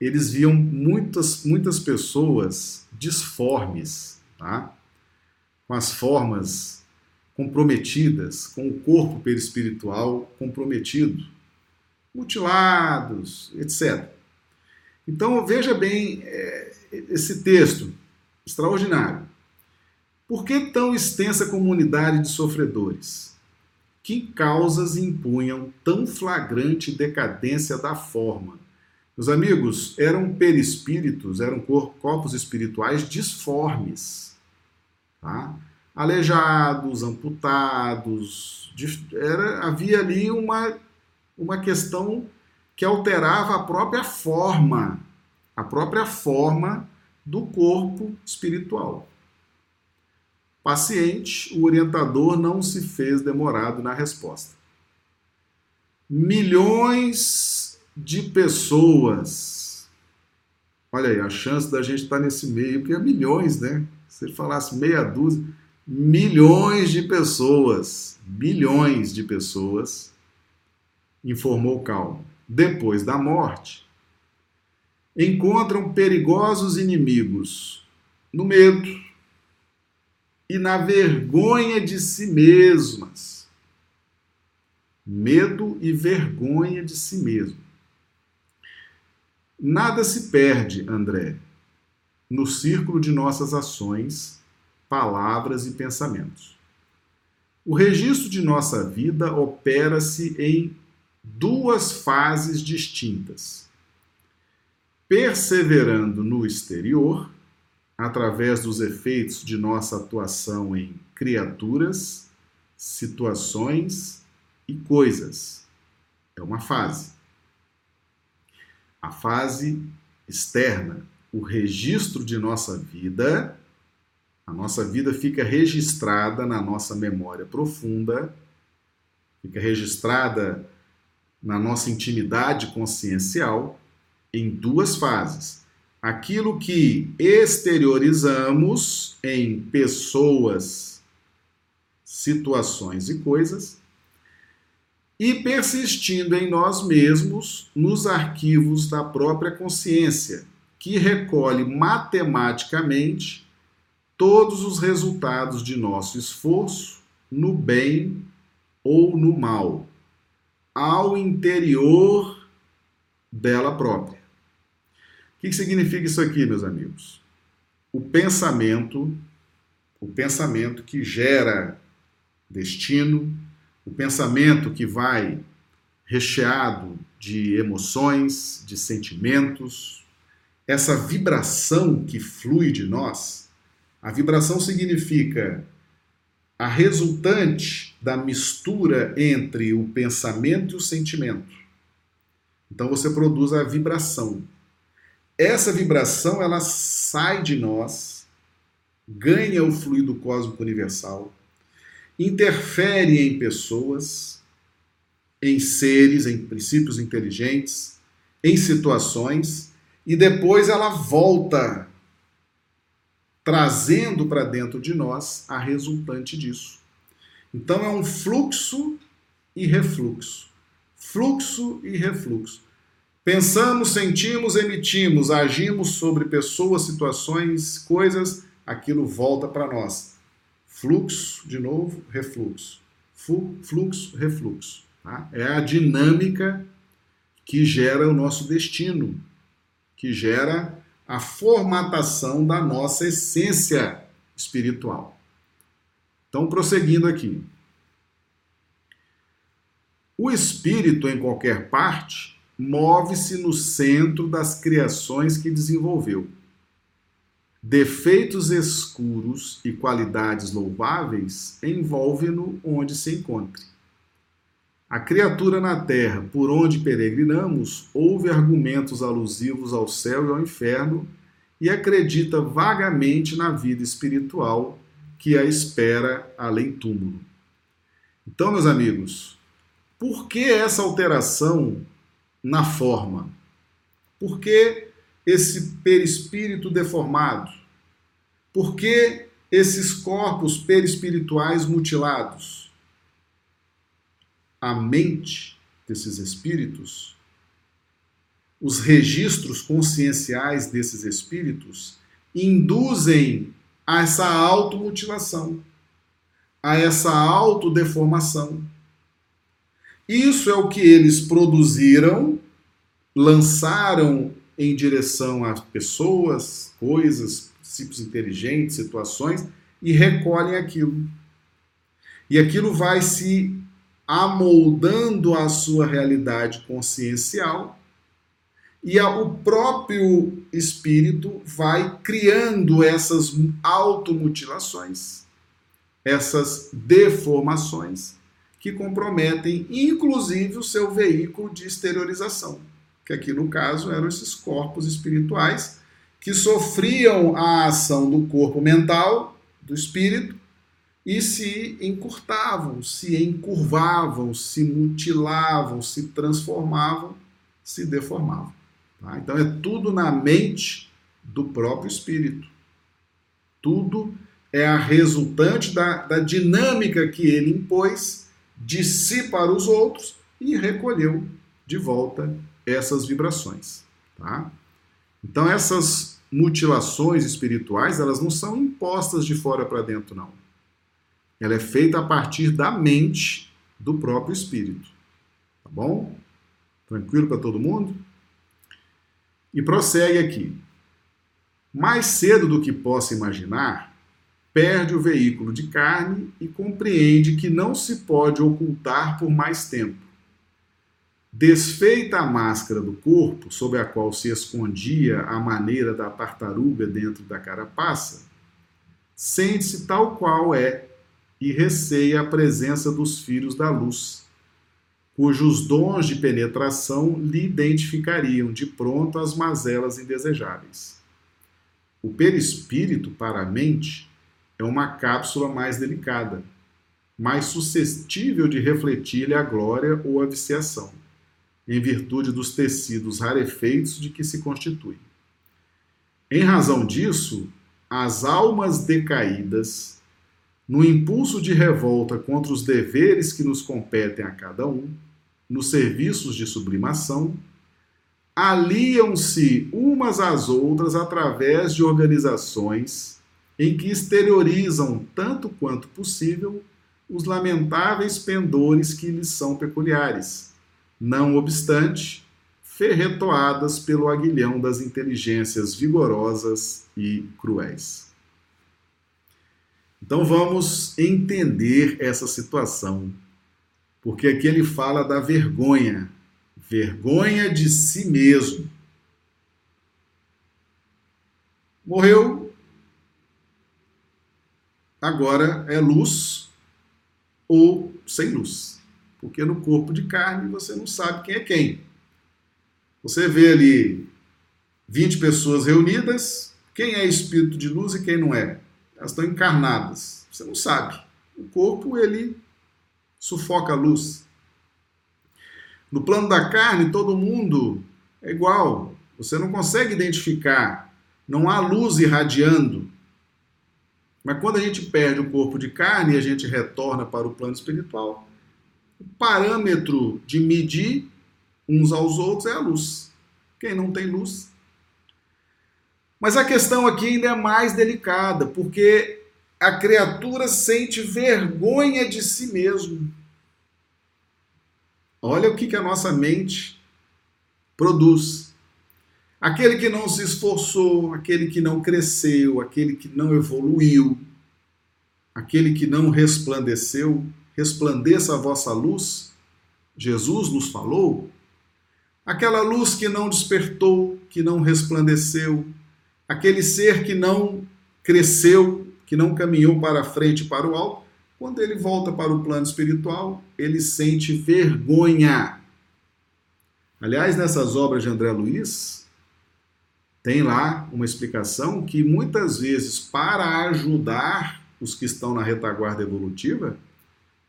eles viam muitas, muitas pessoas disformes, tá? com as formas comprometidas, com o corpo perispiritual comprometido, mutilados, etc. Então veja bem é, esse texto extraordinário. Por que tão extensa comunidade de sofredores? Que causas impunham tão flagrante decadência da forma? Meus amigos, eram perispíritos, eram corpos espirituais disformes, tá? aleijados, amputados, era, havia ali uma, uma questão que alterava a própria forma, a própria forma do corpo espiritual paciente, o orientador não se fez demorado na resposta. Milhões de pessoas. Olha aí, a chance da gente estar nesse meio, porque é milhões, né? Se ele falasse meia dúzia, milhões de pessoas, bilhões de pessoas, informou Calmo, depois da morte, encontram perigosos inimigos no medo, e na vergonha de si mesmas. Medo e vergonha de si mesmo. Nada se perde, André, no círculo de nossas ações, palavras e pensamentos. O registro de nossa vida opera-se em duas fases distintas. Perseverando no exterior através dos efeitos de nossa atuação em criaturas, situações e coisas. É uma fase. A fase externa, o registro de nossa vida, a nossa vida fica registrada na nossa memória profunda, fica registrada na nossa intimidade consciencial em duas fases aquilo que exteriorizamos em pessoas, situações e coisas, e persistindo em nós mesmos nos arquivos da própria consciência, que recolhe matematicamente todos os resultados de nosso esforço no bem ou no mal, ao interior dela própria. O que significa isso aqui, meus amigos? O pensamento, o pensamento que gera destino, o pensamento que vai recheado de emoções, de sentimentos, essa vibração que flui de nós, a vibração significa a resultante da mistura entre o pensamento e o sentimento. Então você produz a vibração. Essa vibração ela sai de nós, ganha o fluido cósmico universal, interfere em pessoas, em seres, em princípios inteligentes, em situações, e depois ela volta trazendo para dentro de nós a resultante disso. Então é um fluxo e refluxo. Fluxo e refluxo. Pensamos, sentimos, emitimos, agimos sobre pessoas, situações, coisas, aquilo volta para nós. Fluxo, de novo, refluxo. Fluxo, refluxo. Tá? É a dinâmica que gera o nosso destino, que gera a formatação da nossa essência espiritual. Então, prosseguindo aqui. O espírito, em qualquer parte, move-se no centro das criações que desenvolveu. Defeitos escuros e qualidades louváveis envolvem-no onde se encontre. A criatura na terra, por onde peregrinamos, ouve argumentos alusivos ao céu e ao inferno e acredita vagamente na vida espiritual que a espera além túmulo. Então, meus amigos, por que essa alteração na forma? Por que esse perispírito deformado? Por que esses corpos perispirituais mutilados? a mente desses espíritos, os registros conscienciais desses espíritos induzem a essa automutilação, a essa autodeformação. Isso é o que eles produziram, lançaram em direção a pessoas, coisas, princípios inteligentes, situações, e recolhem aquilo. E aquilo vai se amoldando a sua realidade consciencial e o próprio espírito vai criando essas automutilações, essas deformações que comprometem inclusive o seu veículo de exteriorização, que aqui no caso eram esses corpos espirituais que sofriam a ação do corpo mental, do espírito, e se encurtavam, se encurvavam, se mutilavam, se transformavam, se deformavam. Tá? Então é tudo na mente do próprio espírito. Tudo é a resultante da, da dinâmica que ele impôs de si para os outros e recolheu de volta essas vibrações. Tá? Então essas mutilações espirituais, elas não são impostas de fora para dentro, não. Ela é feita a partir da mente do próprio espírito. Tá bom? Tranquilo para todo mundo? E prossegue aqui. Mais cedo do que possa imaginar, perde o veículo de carne e compreende que não se pode ocultar por mais tempo. Desfeita a máscara do corpo, sob a qual se escondia a maneira da tartaruga dentro da carapaça, sente-se tal qual é e receia a presença dos filhos da luz, cujos dons de penetração lhe identificariam de pronto as mazelas indesejáveis. O perispírito para a mente é uma cápsula mais delicada, mais suscetível de refletir-lhe a glória ou a viciação, em virtude dos tecidos rarefeitos de que se constitui. Em razão disso, as almas decaídas no impulso de revolta contra os deveres que nos competem a cada um, nos serviços de sublimação, aliam-se umas às outras através de organizações em que exteriorizam, tanto quanto possível, os lamentáveis pendores que lhes são peculiares, não obstante, ferretoadas pelo aguilhão das inteligências vigorosas e cruéis. Então vamos entender essa situação, porque aqui ele fala da vergonha, vergonha de si mesmo. Morreu, agora é luz ou sem luz, porque no corpo de carne você não sabe quem é quem. Você vê ali 20 pessoas reunidas, quem é espírito de luz e quem não é? Elas estão encarnadas. Você não sabe. O corpo, ele sufoca a luz. No plano da carne, todo mundo é igual. Você não consegue identificar. Não há luz irradiando. Mas quando a gente perde o corpo de carne e a gente retorna para o plano espiritual, o parâmetro de medir uns aos outros é a luz. Quem não tem luz. Mas a questão aqui ainda é mais delicada, porque a criatura sente vergonha de si mesmo. Olha o que, que a nossa mente produz. Aquele que não se esforçou, aquele que não cresceu, aquele que não evoluiu, aquele que não resplandeceu, resplandeça a vossa luz. Jesus nos falou. Aquela luz que não despertou, que não resplandeceu, aquele ser que não cresceu, que não caminhou para frente, para o alto, quando ele volta para o plano espiritual, ele sente vergonha. Aliás, nessas obras de André Luiz, tem lá uma explicação que muitas vezes, para ajudar os que estão na retaguarda evolutiva,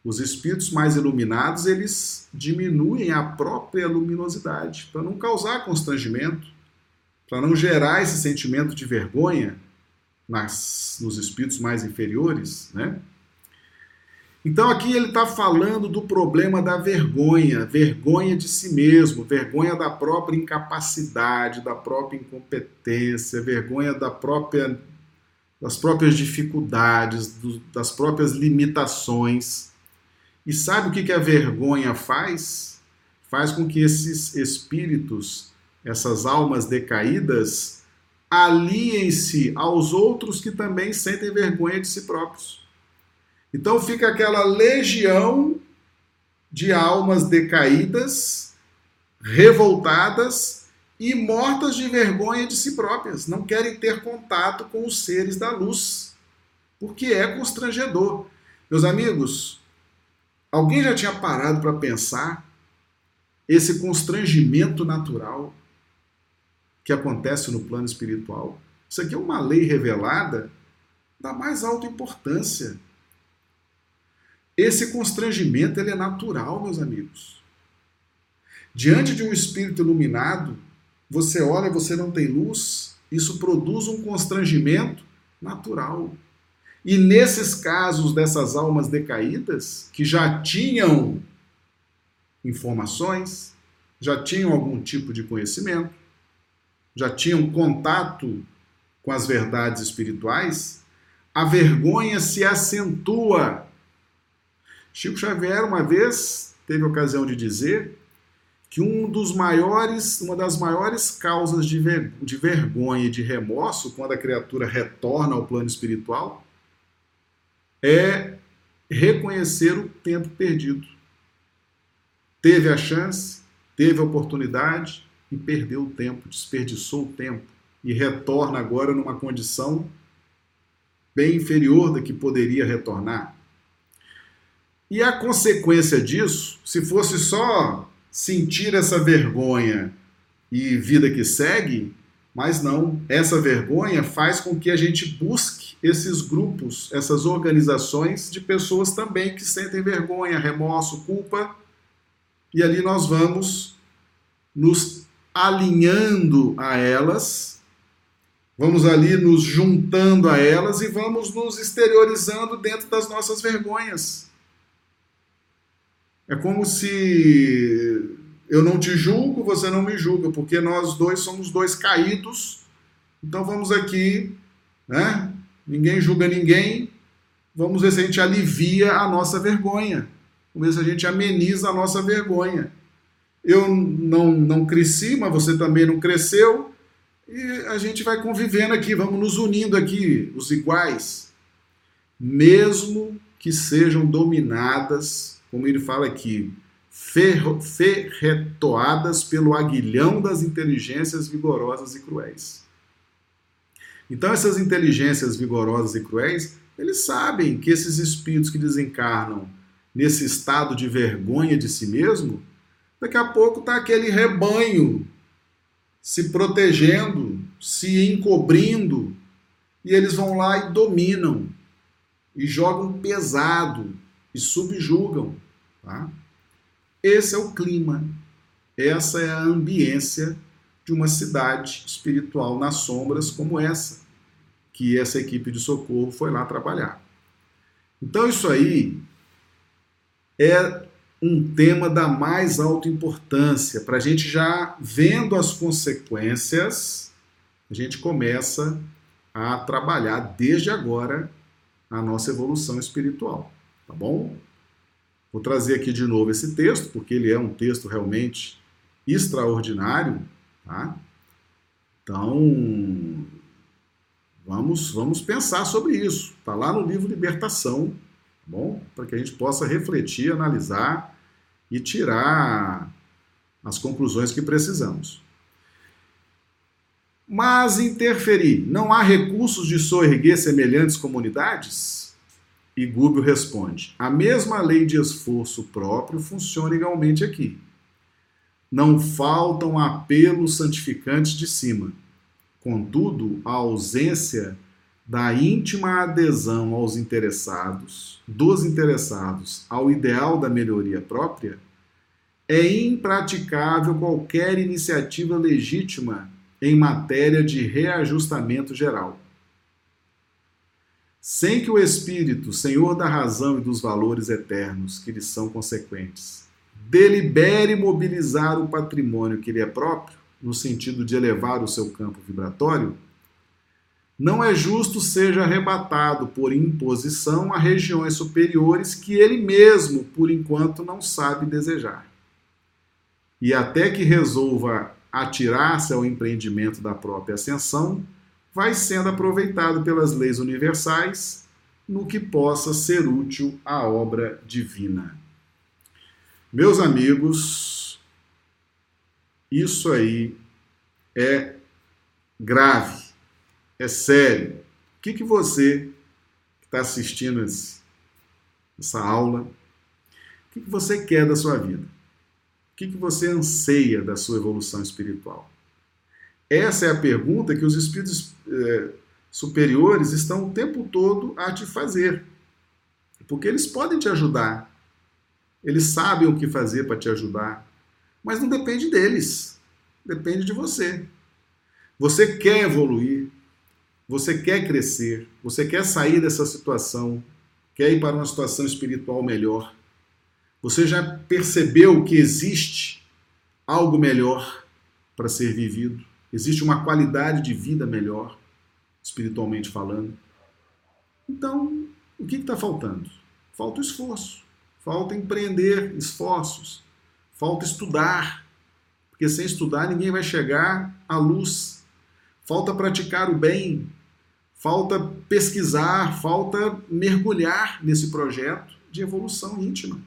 os espíritos mais iluminados, eles diminuem a própria luminosidade, para não causar constrangimento, para não gerar esse sentimento de vergonha nas, nos espíritos mais inferiores, né? Então aqui ele está falando do problema da vergonha, vergonha de si mesmo, vergonha da própria incapacidade, da própria incompetência, vergonha da própria, das próprias dificuldades, do, das próprias limitações. E sabe o que, que a vergonha faz? Faz com que esses espíritos, essas almas decaídas, aliem-se aos outros que também sentem vergonha de si próprios. Então fica aquela legião de almas decaídas, revoltadas e mortas de vergonha de si próprias. Não querem ter contato com os seres da luz, porque é constrangedor. Meus amigos, alguém já tinha parado para pensar esse constrangimento natural que acontece no plano espiritual? Isso aqui é uma lei revelada da mais alta importância. Esse constrangimento ele é natural, meus amigos. Diante de um espírito iluminado, você olha, você não tem luz, isso produz um constrangimento natural. E nesses casos dessas almas decaídas, que já tinham informações, já tinham algum tipo de conhecimento, já tinham contato com as verdades espirituais, a vergonha se acentua Chico Xavier, uma vez, teve ocasião de dizer que um dos maiores, uma das maiores causas de, ver, de vergonha e de remorso quando a criatura retorna ao plano espiritual é reconhecer o tempo perdido. Teve a chance, teve a oportunidade e perdeu o tempo, desperdiçou o tempo e retorna agora numa condição bem inferior da que poderia retornar. E a consequência disso, se fosse só sentir essa vergonha e vida que segue, mas não, essa vergonha faz com que a gente busque esses grupos, essas organizações de pessoas também que sentem vergonha, remorso, culpa, e ali nós vamos nos alinhando a elas, vamos ali nos juntando a elas e vamos nos exteriorizando dentro das nossas vergonhas. É como se eu não te julgo, você não me julga, porque nós dois somos dois caídos. Então vamos aqui, né? Ninguém julga ninguém. Vamos ver se a gente alivia a nossa vergonha. Vamos ver se a gente ameniza a nossa vergonha. Eu não, não cresci, mas você também não cresceu. E a gente vai convivendo aqui, vamos nos unindo aqui, os iguais. Mesmo que sejam dominadas como ele fala aqui, ferretoadas pelo aguilhão das inteligências vigorosas e cruéis. Então, essas inteligências vigorosas e cruéis, eles sabem que esses espíritos que desencarnam nesse estado de vergonha de si mesmo, daqui a pouco está aquele rebanho se protegendo, se encobrindo, e eles vão lá e dominam, e jogam pesado, e subjugam. Tá? Esse é o clima, essa é a ambiência de uma cidade espiritual nas sombras como essa, que essa equipe de socorro foi lá trabalhar. Então, isso aí é um tema da mais alta importância, para a gente já vendo as consequências, a gente começa a trabalhar desde agora a nossa evolução espiritual, tá bom? Vou trazer aqui de novo esse texto, porque ele é um texto realmente extraordinário, tá? Então, vamos, vamos pensar sobre isso. Está lá no livro Libertação, bom? Para que a gente possa refletir, analisar e tirar as conclusões que precisamos. Mas interferir, não há recursos de soerguer semelhantes comunidades? E Gúbio responde: a mesma lei de esforço próprio funciona igualmente aqui. Não faltam apelos santificantes de cima. Contudo, a ausência da íntima adesão aos interessados, dos interessados, ao ideal da melhoria própria, é impraticável qualquer iniciativa legítima em matéria de reajustamento geral. Sem que o espírito, senhor da razão e dos valores eternos que lhe são consequentes, delibere mobilizar o patrimônio que lhe é próprio, no sentido de elevar o seu campo vibratório, não é justo seja arrebatado por imposição a regiões superiores que ele mesmo, por enquanto, não sabe desejar. E até que resolva atirar-se ao empreendimento da própria ascensão, vai sendo aproveitado pelas leis universais no que possa ser útil à obra divina. Meus amigos, isso aí é grave é sério. O que, que você que está assistindo essa aula, o que, que você quer da sua vida? O que, que você anseia da sua evolução espiritual? Essa é a pergunta que os espíritos é, superiores estão o tempo todo a te fazer. Porque eles podem te ajudar. Eles sabem o que fazer para te ajudar. Mas não depende deles. Depende de você. Você quer evoluir, você quer crescer, você quer sair dessa situação, quer ir para uma situação espiritual melhor. Você já percebeu que existe algo melhor para ser vivido? Existe uma qualidade de vida melhor, espiritualmente falando? Então, o que está faltando? Falta esforço, falta empreender esforços, falta estudar, porque sem estudar ninguém vai chegar à luz. Falta praticar o bem, falta pesquisar, falta mergulhar nesse projeto de evolução íntima.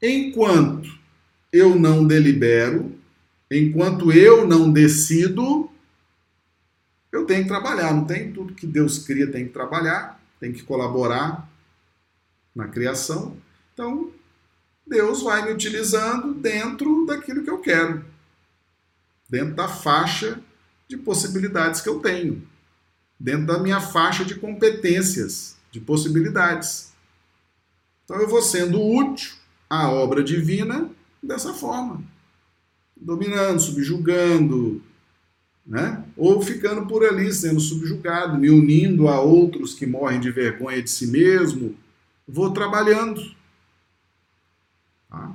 Enquanto eu não delibero, enquanto eu não decido, eu tenho que trabalhar. Não tem tudo que Deus cria, tem que trabalhar, tem que colaborar na criação. Então, Deus vai me utilizando dentro daquilo que eu quero, dentro da faixa de possibilidades que eu tenho dentro da minha faixa de competências, de possibilidades. Então eu vou sendo útil à obra divina dessa forma, dominando, subjugando, né? ou ficando por ali sendo subjugado, me unindo a outros que morrem de vergonha de si mesmo, vou trabalhando. Tá?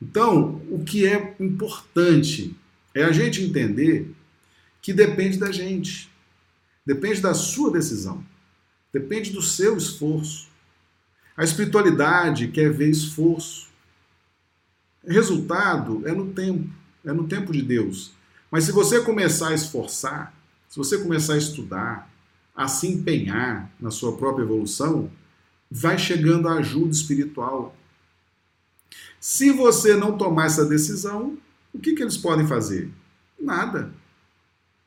Então, o que é importante é a gente entender que depende da gente. Depende da sua decisão. Depende do seu esforço. A espiritualidade quer ver esforço. Resultado é no tempo, é no tempo de Deus. Mas se você começar a esforçar, se você começar a estudar, a se empenhar na sua própria evolução, vai chegando a ajuda espiritual. Se você não tomar essa decisão, o que, que eles podem fazer? Nada.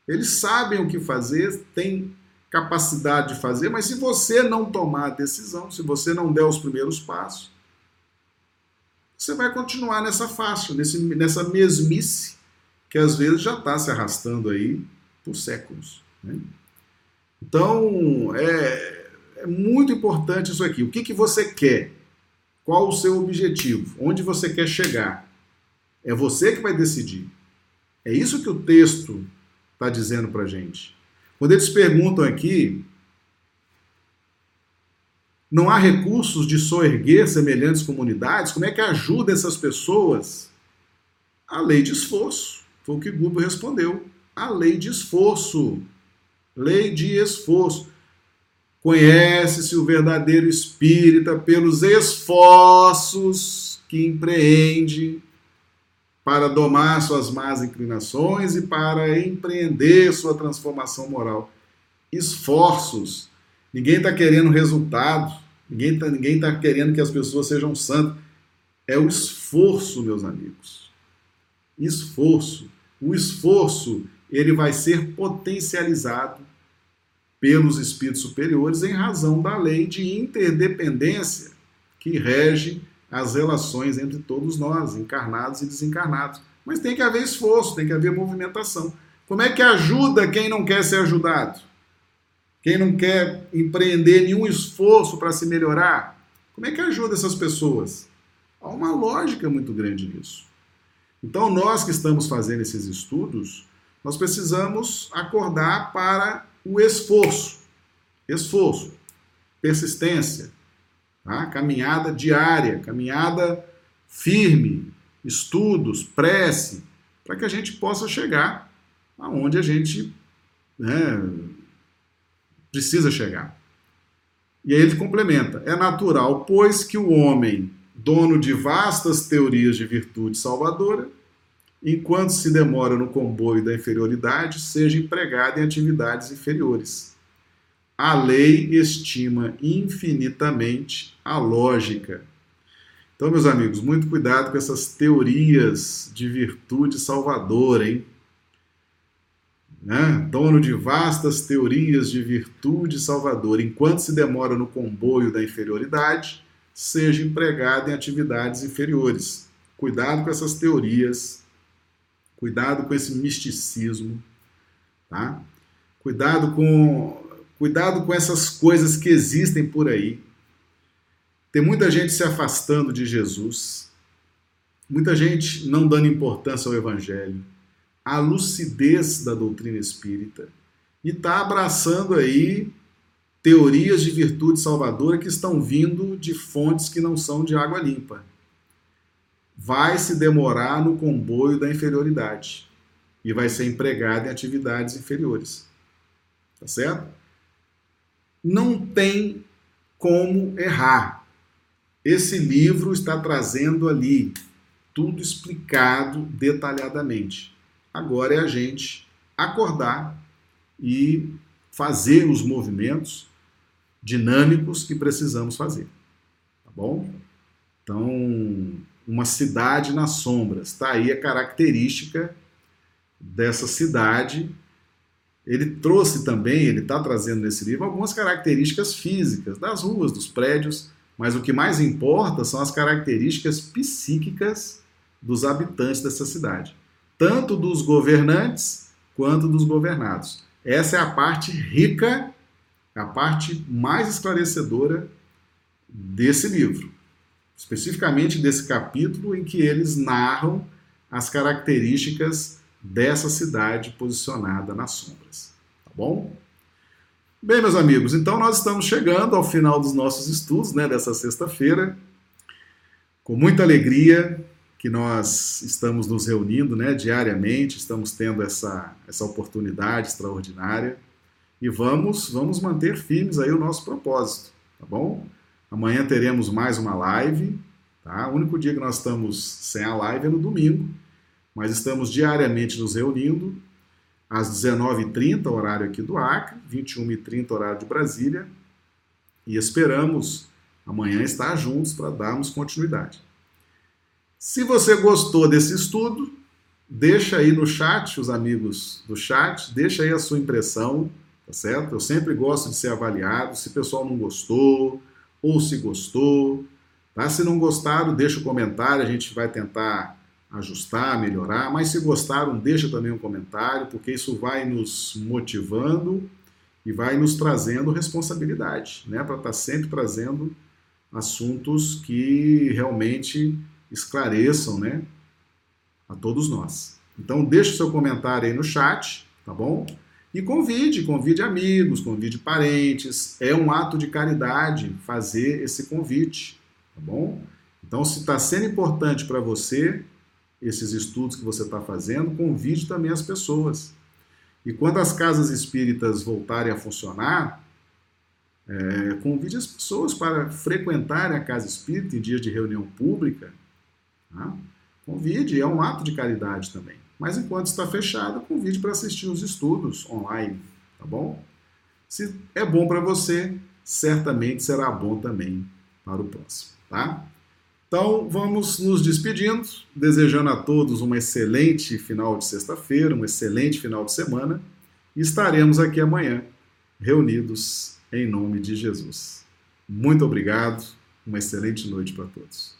Eles sabem o que fazer, têm capacidade de fazer, mas se você não tomar a decisão, se você não der os primeiros passos, você vai continuar nessa faixa, nesse, nessa mesmice que às vezes já está se arrastando aí por séculos. Né? Então, é, é, muito importante isso aqui. O que, que você quer? Qual o seu objetivo? Onde você quer chegar? É você que vai decidir. É isso que o texto está dizendo para gente. Quando eles perguntam aqui, não há recursos de soerguer semelhantes comunidades, como é que ajuda essas pessoas? A lei de esforço. Foi o que Gubo respondeu. A lei de esforço. Lei de esforço. Conhece-se o verdadeiro espírita pelos esforços que empreende para domar suas más inclinações e para empreender sua transformação moral. Esforços. Ninguém está querendo resultado, ninguém está ninguém tá querendo que as pessoas sejam santas. É o esforço, meus amigos. Esforço o esforço ele vai ser potencializado pelos espíritos superiores em razão da lei de interdependência que rege as relações entre todos nós, encarnados e desencarnados. Mas tem que haver esforço, tem que haver movimentação. Como é que ajuda quem não quer ser ajudado? Quem não quer empreender nenhum esforço para se melhorar? Como é que ajuda essas pessoas? Há uma lógica muito grande nisso. Então, nós que estamos fazendo esses estudos, nós precisamos acordar para o esforço. Esforço, persistência, tá? caminhada diária, caminhada firme, estudos, prece, para que a gente possa chegar aonde a gente né, precisa chegar. E aí ele complementa: é natural, pois, que o homem dono de vastas teorias de virtude salvadora, enquanto se demora no comboio da inferioridade, seja empregado em atividades inferiores. A lei estima infinitamente a lógica. Então, meus amigos, muito cuidado com essas teorias de virtude salvadora, hein? Né? Dono de vastas teorias de virtude salvadora, enquanto se demora no comboio da inferioridade, seja empregado em atividades inferiores. Cuidado com essas teorias, cuidado com esse misticismo, tá? Cuidado com cuidado com essas coisas que existem por aí. Tem muita gente se afastando de Jesus, muita gente não dando importância ao evangelho, à lucidez da doutrina espírita e está abraçando aí teorias de virtude salvadora que estão vindo de fontes que não são de água limpa. Vai se demorar no comboio da inferioridade e vai ser empregado em atividades inferiores. Tá certo? Não tem como errar. Esse livro está trazendo ali tudo explicado detalhadamente. Agora é a gente acordar e fazer os movimentos dinâmicos que precisamos fazer. Tá bom? Então, uma cidade nas sombras. Está aí a característica dessa cidade. Ele trouxe também, ele está trazendo nesse livro, algumas características físicas das ruas, dos prédios, mas o que mais importa são as características psíquicas dos habitantes dessa cidade, tanto dos governantes quanto dos governados. Essa é a parte rica a parte mais esclarecedora desse livro, especificamente desse capítulo em que eles narram as características dessa cidade posicionada nas sombras. Tá bom? Bem, meus amigos, então nós estamos chegando ao final dos nossos estudos, né, dessa sexta-feira. Com muita alegria que nós estamos nos reunindo, né, diariamente, estamos tendo essa, essa oportunidade extraordinária e vamos, vamos manter firmes aí o nosso propósito, tá bom? Amanhã teremos mais uma live, tá? O único dia que nós estamos sem a live é no domingo, mas estamos diariamente nos reunindo às 19h30, horário aqui do Acre, 21h30, horário de Brasília, e esperamos amanhã estar juntos para darmos continuidade. Se você gostou desse estudo, deixa aí no chat, os amigos do chat, deixa aí a sua impressão, tá certo? Eu sempre gosto de ser avaliado, se o pessoal não gostou ou se gostou, tá? Se não gostaram, deixa o comentário, a gente vai tentar ajustar, melhorar, mas se gostaram, deixa também um comentário, porque isso vai nos motivando e vai nos trazendo responsabilidade, né, para estar tá sempre trazendo assuntos que realmente esclareçam, né, a todos nós. Então deixe seu comentário aí no chat, tá bom? E convide, convide amigos, convide parentes. É um ato de caridade fazer esse convite, tá bom? Então, se está sendo importante para você esses estudos que você está fazendo, convide também as pessoas. E quando as casas espíritas voltarem a funcionar, é, convide as pessoas para frequentarem a casa espírita em dias de reunião pública. Tá? Convide, é um ato de caridade também. Mas enquanto está fechado, convide para assistir os estudos online, tá bom? Se é bom para você, certamente será bom também para o próximo, tá? Então, vamos nos despedindo, desejando a todos uma excelente final de sexta-feira, um excelente final de semana, e estaremos aqui amanhã, reunidos em nome de Jesus. Muito obrigado, uma excelente noite para todos.